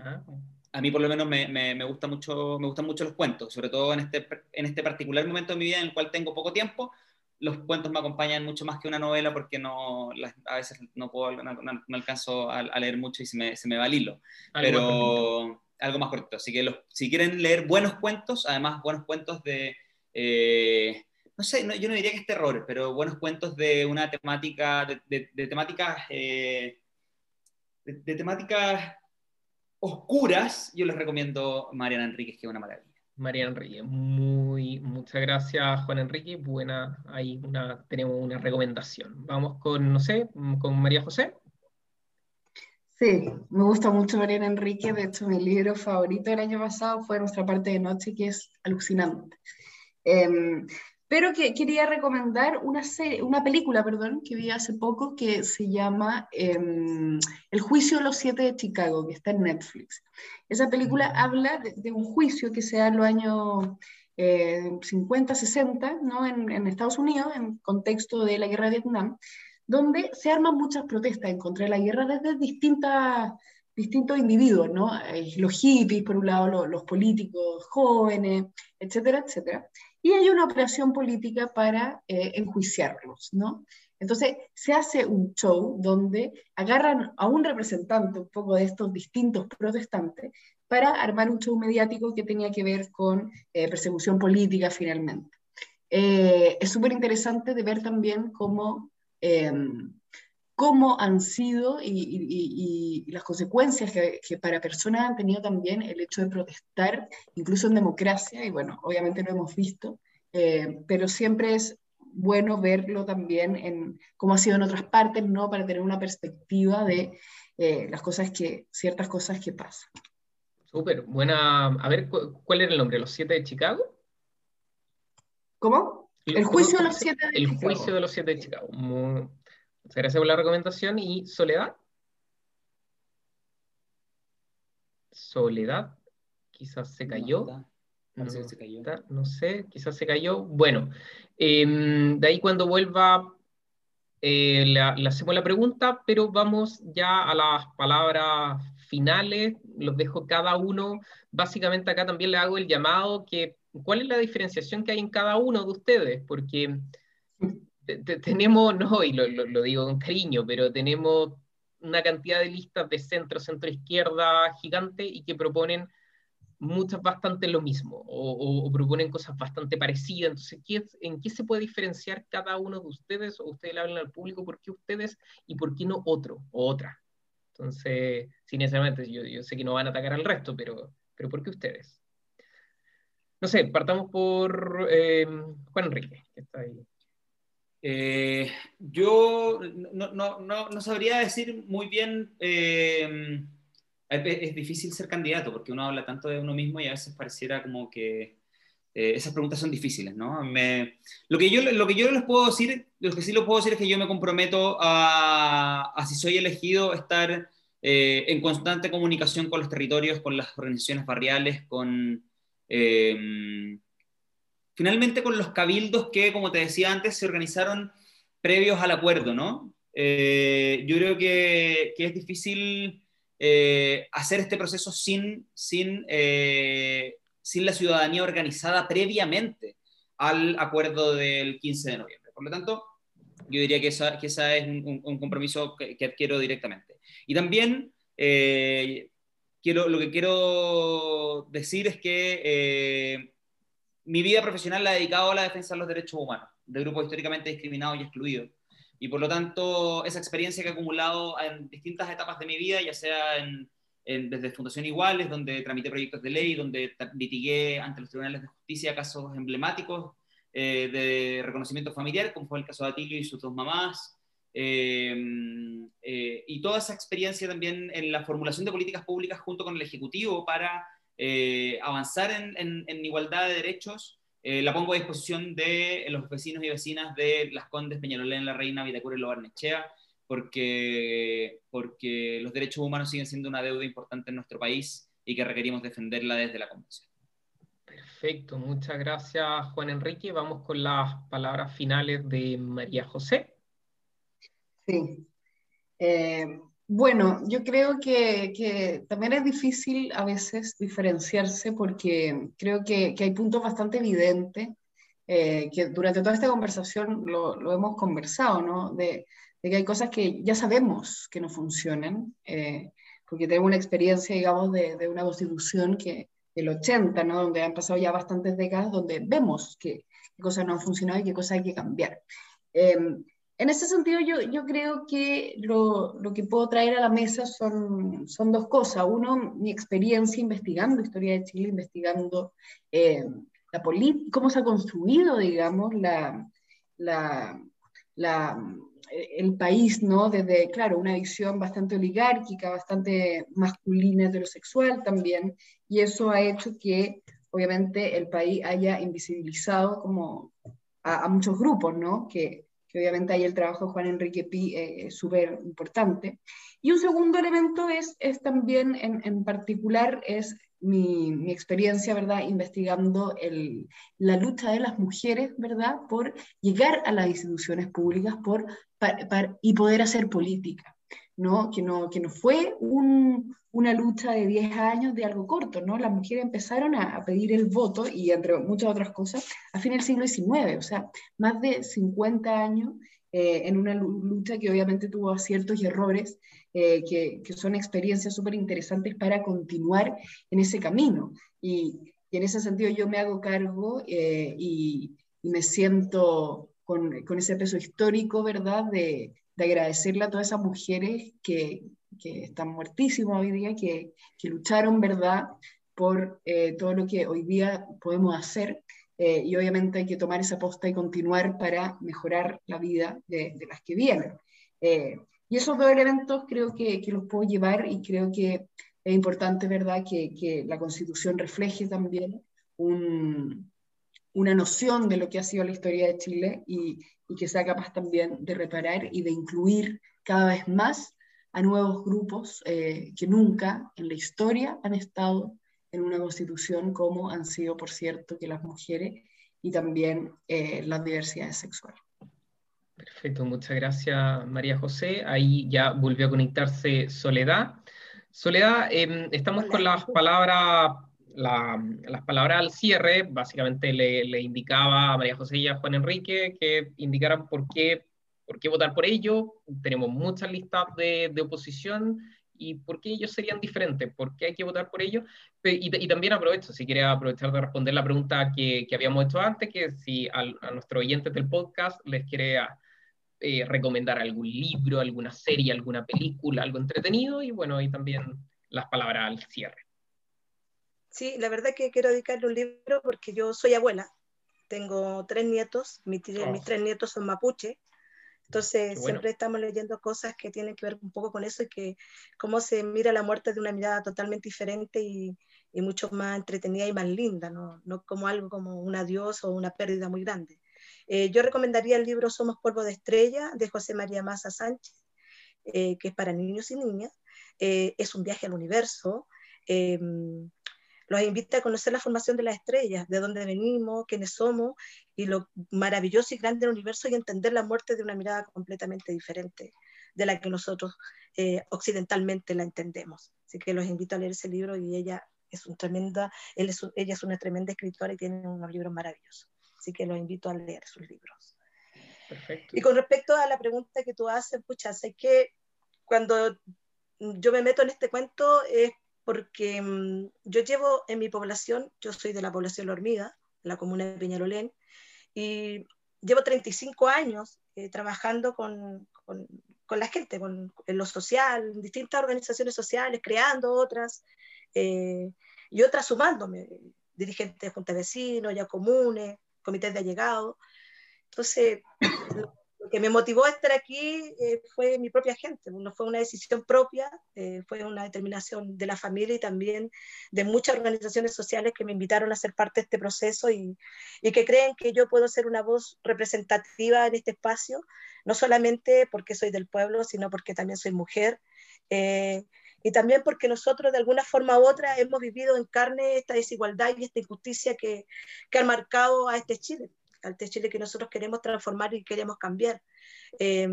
a mí por lo menos me, me, gusta mucho, me gustan mucho los cuentos, sobre todo en este, en este particular momento de mi vida en el cual tengo poco tiempo. Los cuentos me acompañan mucho más que una novela porque no, a veces no, puedo, no, alcanzo a, leer mucho y se me, se me va el hilo. Pero algo más corto. Así que los, si quieren leer buenos cuentos, además buenos cuentos de, eh, no sé, yo no diría que es terror, pero buenos cuentos de una temática, de, de, temáticas, eh, de, temáticas oscuras, yo les recomiendo Mariana Enríquez, que es una maravilla. Mariana Enrique, muy, muchas gracias Juan Enrique, buena, ahí tenemos una recomendación. Vamos con, no sé, con María José. Sí, me gusta mucho Mariana Enrique. De hecho, mi libro favorito del año pasado fue Nuestra parte de noche, que es alucinante. Em, pero que quería recomendar una, serie, una película perdón, que vi hace poco que se llama em, El juicio de los siete de Chicago, que está en Netflix. Esa película mm. habla de, un juicio que se da en los años 50, eh, 60, ¿no? en, en Estados Unidos, en contexto de la guerra de Vietnam donde se arman muchas protestas en contra de la guerra desde distintas, distintos individuos, ¿no? Los hippies, por un lado, los, políticos jóvenes, etcétera, etcétera. Y hay una operación política para eh, enjuiciarlos, ¿no? Entonces se hace un show donde agarran a un representante un poco de estos distintos protestantes para armar un show mediático que tenía que ver con eh, persecución política finalmente. Eh, es súper interesante de ver también cómo Em, cómo han sido y, las consecuencias que, para personas han tenido también el hecho de protestar, incluso en democracia, y bueno, obviamente lo hemos visto, eh, pero siempre es bueno verlo también en cómo ha sido en otras partes, ¿no? Para tener una perspectiva de eh, las cosas que, ciertas cosas que pasan. Súper, buena. A ver, ¿cuál era el nombre? ¿Los siete de Chicago? ¿Cómo? El juicio de los siete de El juicio de los siete de Chicago. muchas gracias por la recomendación. ¿Y Soledad? Soledad, quizás se cayó. No, se cayó. no sé, quizás se cayó. Bueno, em, de ahí cuando vuelva eh, le hacemos la pregunta, pero vamos ya a las palabras finales. Los dejo cada uno. Básicamente acá también le hago el llamado que ¿cuál es la diferenciación que hay en cada uno de ustedes? Porque tenemos, no, y lo, digo con cariño, pero tenemos una cantidad de listas de centro, centro izquierda gigante y que proponen muchas bastante lo mismo o, proponen cosas bastante parecidas. Entonces, ¿qué ¿en qué se puede diferenciar cada uno de ustedes o ustedes le hablan al público por qué ustedes y por qué no otro o otra? Entonces, sin necesariamente, yo, yo sé que no van a atacar al resto, pero, pero ¿por qué ustedes? No sé, partamos por eh, Juan Enrique, que está ahí. Eh, yo no, no, no, sabría decir muy bien, eh, es, difícil ser candidato porque uno habla tanto de uno mismo y a veces pareciera como que esas preguntas son difíciles, ¿no? Me, lo, que yo, lo que yo les puedo decir, lo que sí les puedo decir es que yo me comprometo a, a si soy elegido, estar en constante comunicación con los territorios, con las organizaciones barriales, con Em, finalmente con los cabildos que, como te decía antes, se organizaron previos al acuerdo, ¿no? Eh, yo creo que, es difícil eh, hacer este proceso sin, sin, eh, sin la ciudadanía organizada previamente al acuerdo del 15 de noviembre. Por lo tanto, yo diría que esa, que esa es un, compromiso que, que, adquiero directamente. Y también lo que quiero decir es que eh, mi vida profesional la he dedicado a la defensa de los derechos humanos, de grupos históricamente discriminados y excluidos. Y por lo tanto, esa experiencia que he acumulado en distintas etapas de mi vida, ya sea en, desde Fundación Iguales, donde tramité proyectos de ley, donde litigué ante los tribunales de justicia casos emblemáticos eh, de reconocimiento familiar, como fue el caso de Atilio y sus dos mamás, y toda esa experiencia también en la formulación de políticas públicas junto con el Ejecutivo para eh, avanzar en, igualdad de derechos, la pongo a disposición de los vecinos y vecinas de Las Condes, Peñalolén, La Reina, Vitacura y Lobarnechea, porque, porque los derechos humanos siguen siendo una deuda importante en nuestro país y que requerimos defenderla desde la Convención. Perfecto, muchas gracias Juan Enrique. Vamos con las palabras finales de María José. Sí. Eh, bueno, yo creo que, que, también es difícil a veces diferenciarse porque creo que, que hay puntos bastante evidentes eh, que durante toda esta conversación lo, lo hemos conversado, ¿no? De, que hay cosas que ya sabemos que no funcionan, eh, porque tenemos una experiencia, digamos, de, de, una constitución que del 80, ¿no? donde han pasado ya bastantes décadas, donde vemos que, cosas no han funcionado y qué cosas hay que cambiar. Eh, en ese sentido, yo, yo creo que lo, lo, que puedo traer a la mesa son, son dos cosas. Uno, mi experiencia investigando historia de Chile, investigando eh, la cómo se ha construido, digamos, la, la, la el país, ¿no? Desde, claro, una visión bastante oligárquica, bastante masculina, heterosexual también, y eso ha hecho que, obviamente, el país haya invisibilizado como a, muchos grupos, ¿no? Que, obviamente ahí el trabajo de Juan Enrique Pi eh, es súper importante. Y un segundo elemento es, es también, en, en particular, es mi, experiencia, ¿verdad?, investigando el, la lucha de las mujeres, ¿verdad?, por llegar a las instituciones públicas por, y poder hacer política, ¿no? Que no, que no fue una lucha de 10 años de algo corto, ¿no? Las mujeres empezaron a, pedir el voto y entre muchas otras cosas a fin del siglo XIX, o sea, más de 50 años eh, en una lucha que obviamente tuvo aciertos y errores, eh, que, que, son experiencias súper interesantes para continuar en ese camino. Y, en ese sentido yo me hago cargo eh, y, y, me siento con, con, ese peso histórico, ¿verdad?, de, de, agradecerle a todas esas mujeres que, que están muertísimas hoy día, que, que lucharon, ¿verdad?, por todo lo que hoy día podemos hacer eh, y obviamente hay que tomar esa posta y continuar para mejorar la vida de, las que vienen. Eh, y esos dos elementos creo que, que, los puedo llevar y creo que es importante, ¿verdad?, que, que la Constitución refleje también un, una noción de lo que ha sido la historia de Chile y, y, que sea capaz también de reparar y de incluir cada vez más a nuevos grupos eh, que nunca en la historia han estado en una constitución como han sido, por cierto, que las mujeres y también eh, las diversidades sexuales. Perfecto, muchas gracias María José. Ahí ya volvió a conectarse Soledad. Soledad, em, estamos con las palabras, las palabras al cierre. Básicamente le, indicaba a María José y a Juan Enrique que indicaran por qué, por qué votar por ello. Tenemos muchas listas de, de oposición y por qué ellos serían diferentes, por qué hay que votar por ellos. Y, también aprovecho, si quiere aprovechar de responder la pregunta que, que habíamos hecho antes, que si a, a nuestros oyentes del podcast les quiere eh, recomendar algún libro, alguna serie, alguna película, algo entretenido, y bueno, y también las palabras al cierre. Sí, la verdad que quiero dedicarle un libro porque yo soy abuela, tengo tres nietos, mis, mis oh. tres nietos son mapuche, entonces, siempre estamos leyendo cosas que tienen que ver un poco con eso y que cómo se mira la muerte de una mirada totalmente diferente y, y mucho más entretenida y más linda, ¿no? no como algo como un adiós o una pérdida muy grande. Eh, yo recomendaría el libro Somos Polvo de Estrella de José María Maza Sánchez, eh, que es para niños y niñas. Eh, es un viaje al universo los invita a conocer la formación de las estrellas, de dónde venimos, quiénes somos y lo maravilloso y grande del universo y entender la muerte de una mirada completamente diferente de la que nosotros eh, occidentalmente la entendemos. Así que los invito a leer ese libro y ella es, un tremenda, ella es una tremenda escritora y tiene unos libros maravillosos. Así que los invito a leer sus libros. Perfecto. Y con respecto a la pregunta que tú haces, pucha, sé que cuando yo me meto en este cuento es porque mm, yo llevo en mi población, yo soy de la población La Hormiga, la comuna de Peñalolén, y llevo 35 años eh, trabajando con, con, con la gente, con, en lo social, en distintas organizaciones sociales, creando otras eh, y otras sumándome, dirigentes de junta de vecinos, ya comunes, comités de allegados. Entonces, lo que me motivó a estar aquí eh, fue mi propia gente, no fue una decisión propia, eh, fue una determinación de la familia y también de muchas organizaciones sociales que me invitaron a ser parte de este proceso y, que creen que yo puedo ser una voz representativa en este espacio, no solamente porque soy del pueblo, sino porque también soy mujer. Eh, y también porque nosotros de alguna forma u otra hemos vivido en carne esta desigualdad y esta injusticia que han marcado a este Chile al Chile que nosotros queremos transformar y queremos cambiar. Eh,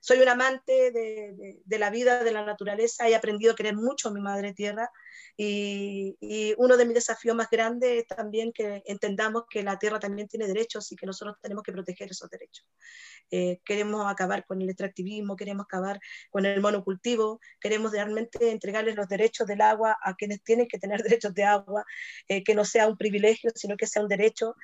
soy un amante de, de, la vida, de la naturaleza, he aprendido a querer mucho a mi madre tierra y, y, uno de mis desafíos más grandes es también que entendamos que la tierra también tiene derechos y que nosotros tenemos que proteger esos derechos. Eh, queremos acabar con el extractivismo, queremos acabar con el monocultivo, queremos realmente entregarles los derechos del agua a quienes tienen que tener derechos de agua, eh, que no sea un privilegio, sino que sea un derecho.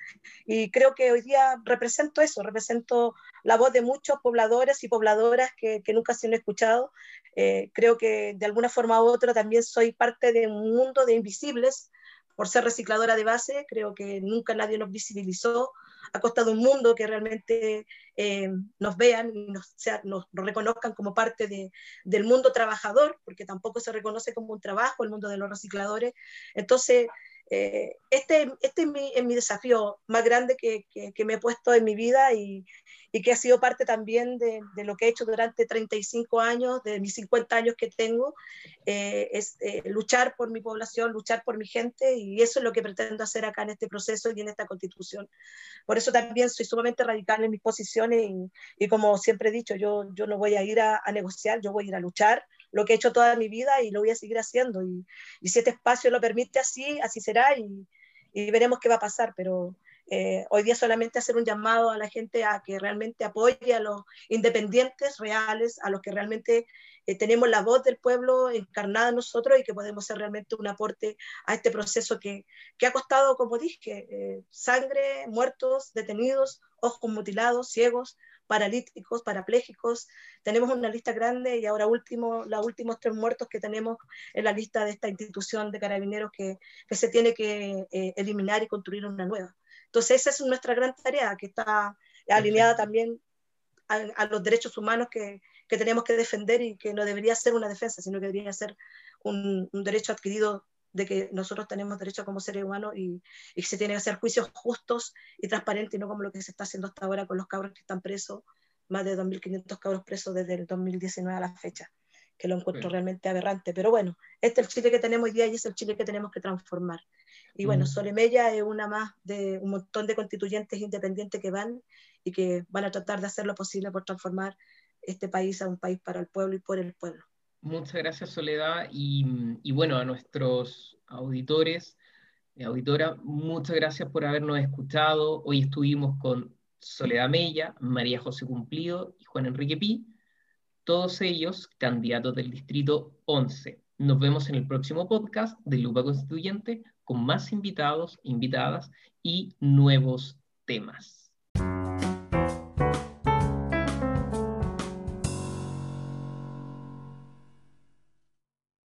Y creo que hoy día represento eso, represento la voz de muchos pobladores y pobladoras que, que nunca se han escuchado. Eh, creo que de alguna forma u otra también soy parte de un mundo de invisibles por ser recicladora de base, creo que nunca nadie nos visibilizó ha costado un mundo que realmente eh, nos vean y nos, nos, reconozcan como parte de, del mundo trabajador, porque tampoco se reconoce como un trabajo el mundo de los recicladores. Entonces, eh, este, este es mi, es mi, desafío más grande que, que, que, me he puesto en mi vida y, y que ha sido parte también de, de, lo que he hecho durante 35 años, de mis 50 años que tengo, eh, es eh, luchar por mi población, luchar por mi gente y eso es lo que pretendo hacer acá en este proceso y en esta constitución. Por eso también soy sumamente radical en mis posiciones y, y como siempre he dicho, yo, yo no voy a ir a, a, negociar, yo voy a ir a luchar lo que he hecho toda mi vida y lo voy a seguir haciendo. Y, si este espacio lo permite así, así será y, y veremos qué va a pasar, pero eh, hoy día solamente hacer un llamado a la gente a que realmente apoye a los independientes reales, a los que realmente eh, tenemos la voz del pueblo encarnada en nosotros y que podemos ser realmente un aporte a este proceso que, que ha costado, como dije, eh, sangre, muertos, detenidos, ojos mutilados, ciegos, paralíticos, parapléjicos. Tenemos una lista grande y ahora último, los últimos tres muertos que tenemos en la lista de esta institución de carabineros que, que se tiene que eh, eliminar y construir una nueva. Entonces esa es nuestra gran tarea que está alineada también a, a los derechos humanos que, que, tenemos que defender y que no debería ser una defensa, sino que debería ser un, un derecho adquirido de que nosotros tenemos derecho como seres humanos y, y se tienen que hacer juicios justos y transparentes y no como lo que se está haciendo hasta ahora con los cabros que están presos, más de 2.500 cabros presos desde el 2019 a la fecha, que lo encuentro sí. realmente aberrante. Pero bueno, este es el Chile que tenemos hoy día y es el Chile que tenemos que transformar. Y bueno, Solemella es una más de un montón de constituyentes independientes que van y que van a tratar de hacer lo posible por transformar este país a un país para el pueblo y por el pueblo. Muchas gracias, Soledad. Y, bueno, a nuestros auditores, eh, auditora, muchas gracias por habernos escuchado. Hoy estuvimos con Soledad Mella, María José Cumplido y Juan Enrique Pi, todos ellos candidatos del Distrito 11. Nos vemos en el próximo podcast de Lupa Constituyente con más invitados, invitadas y nuevos temas.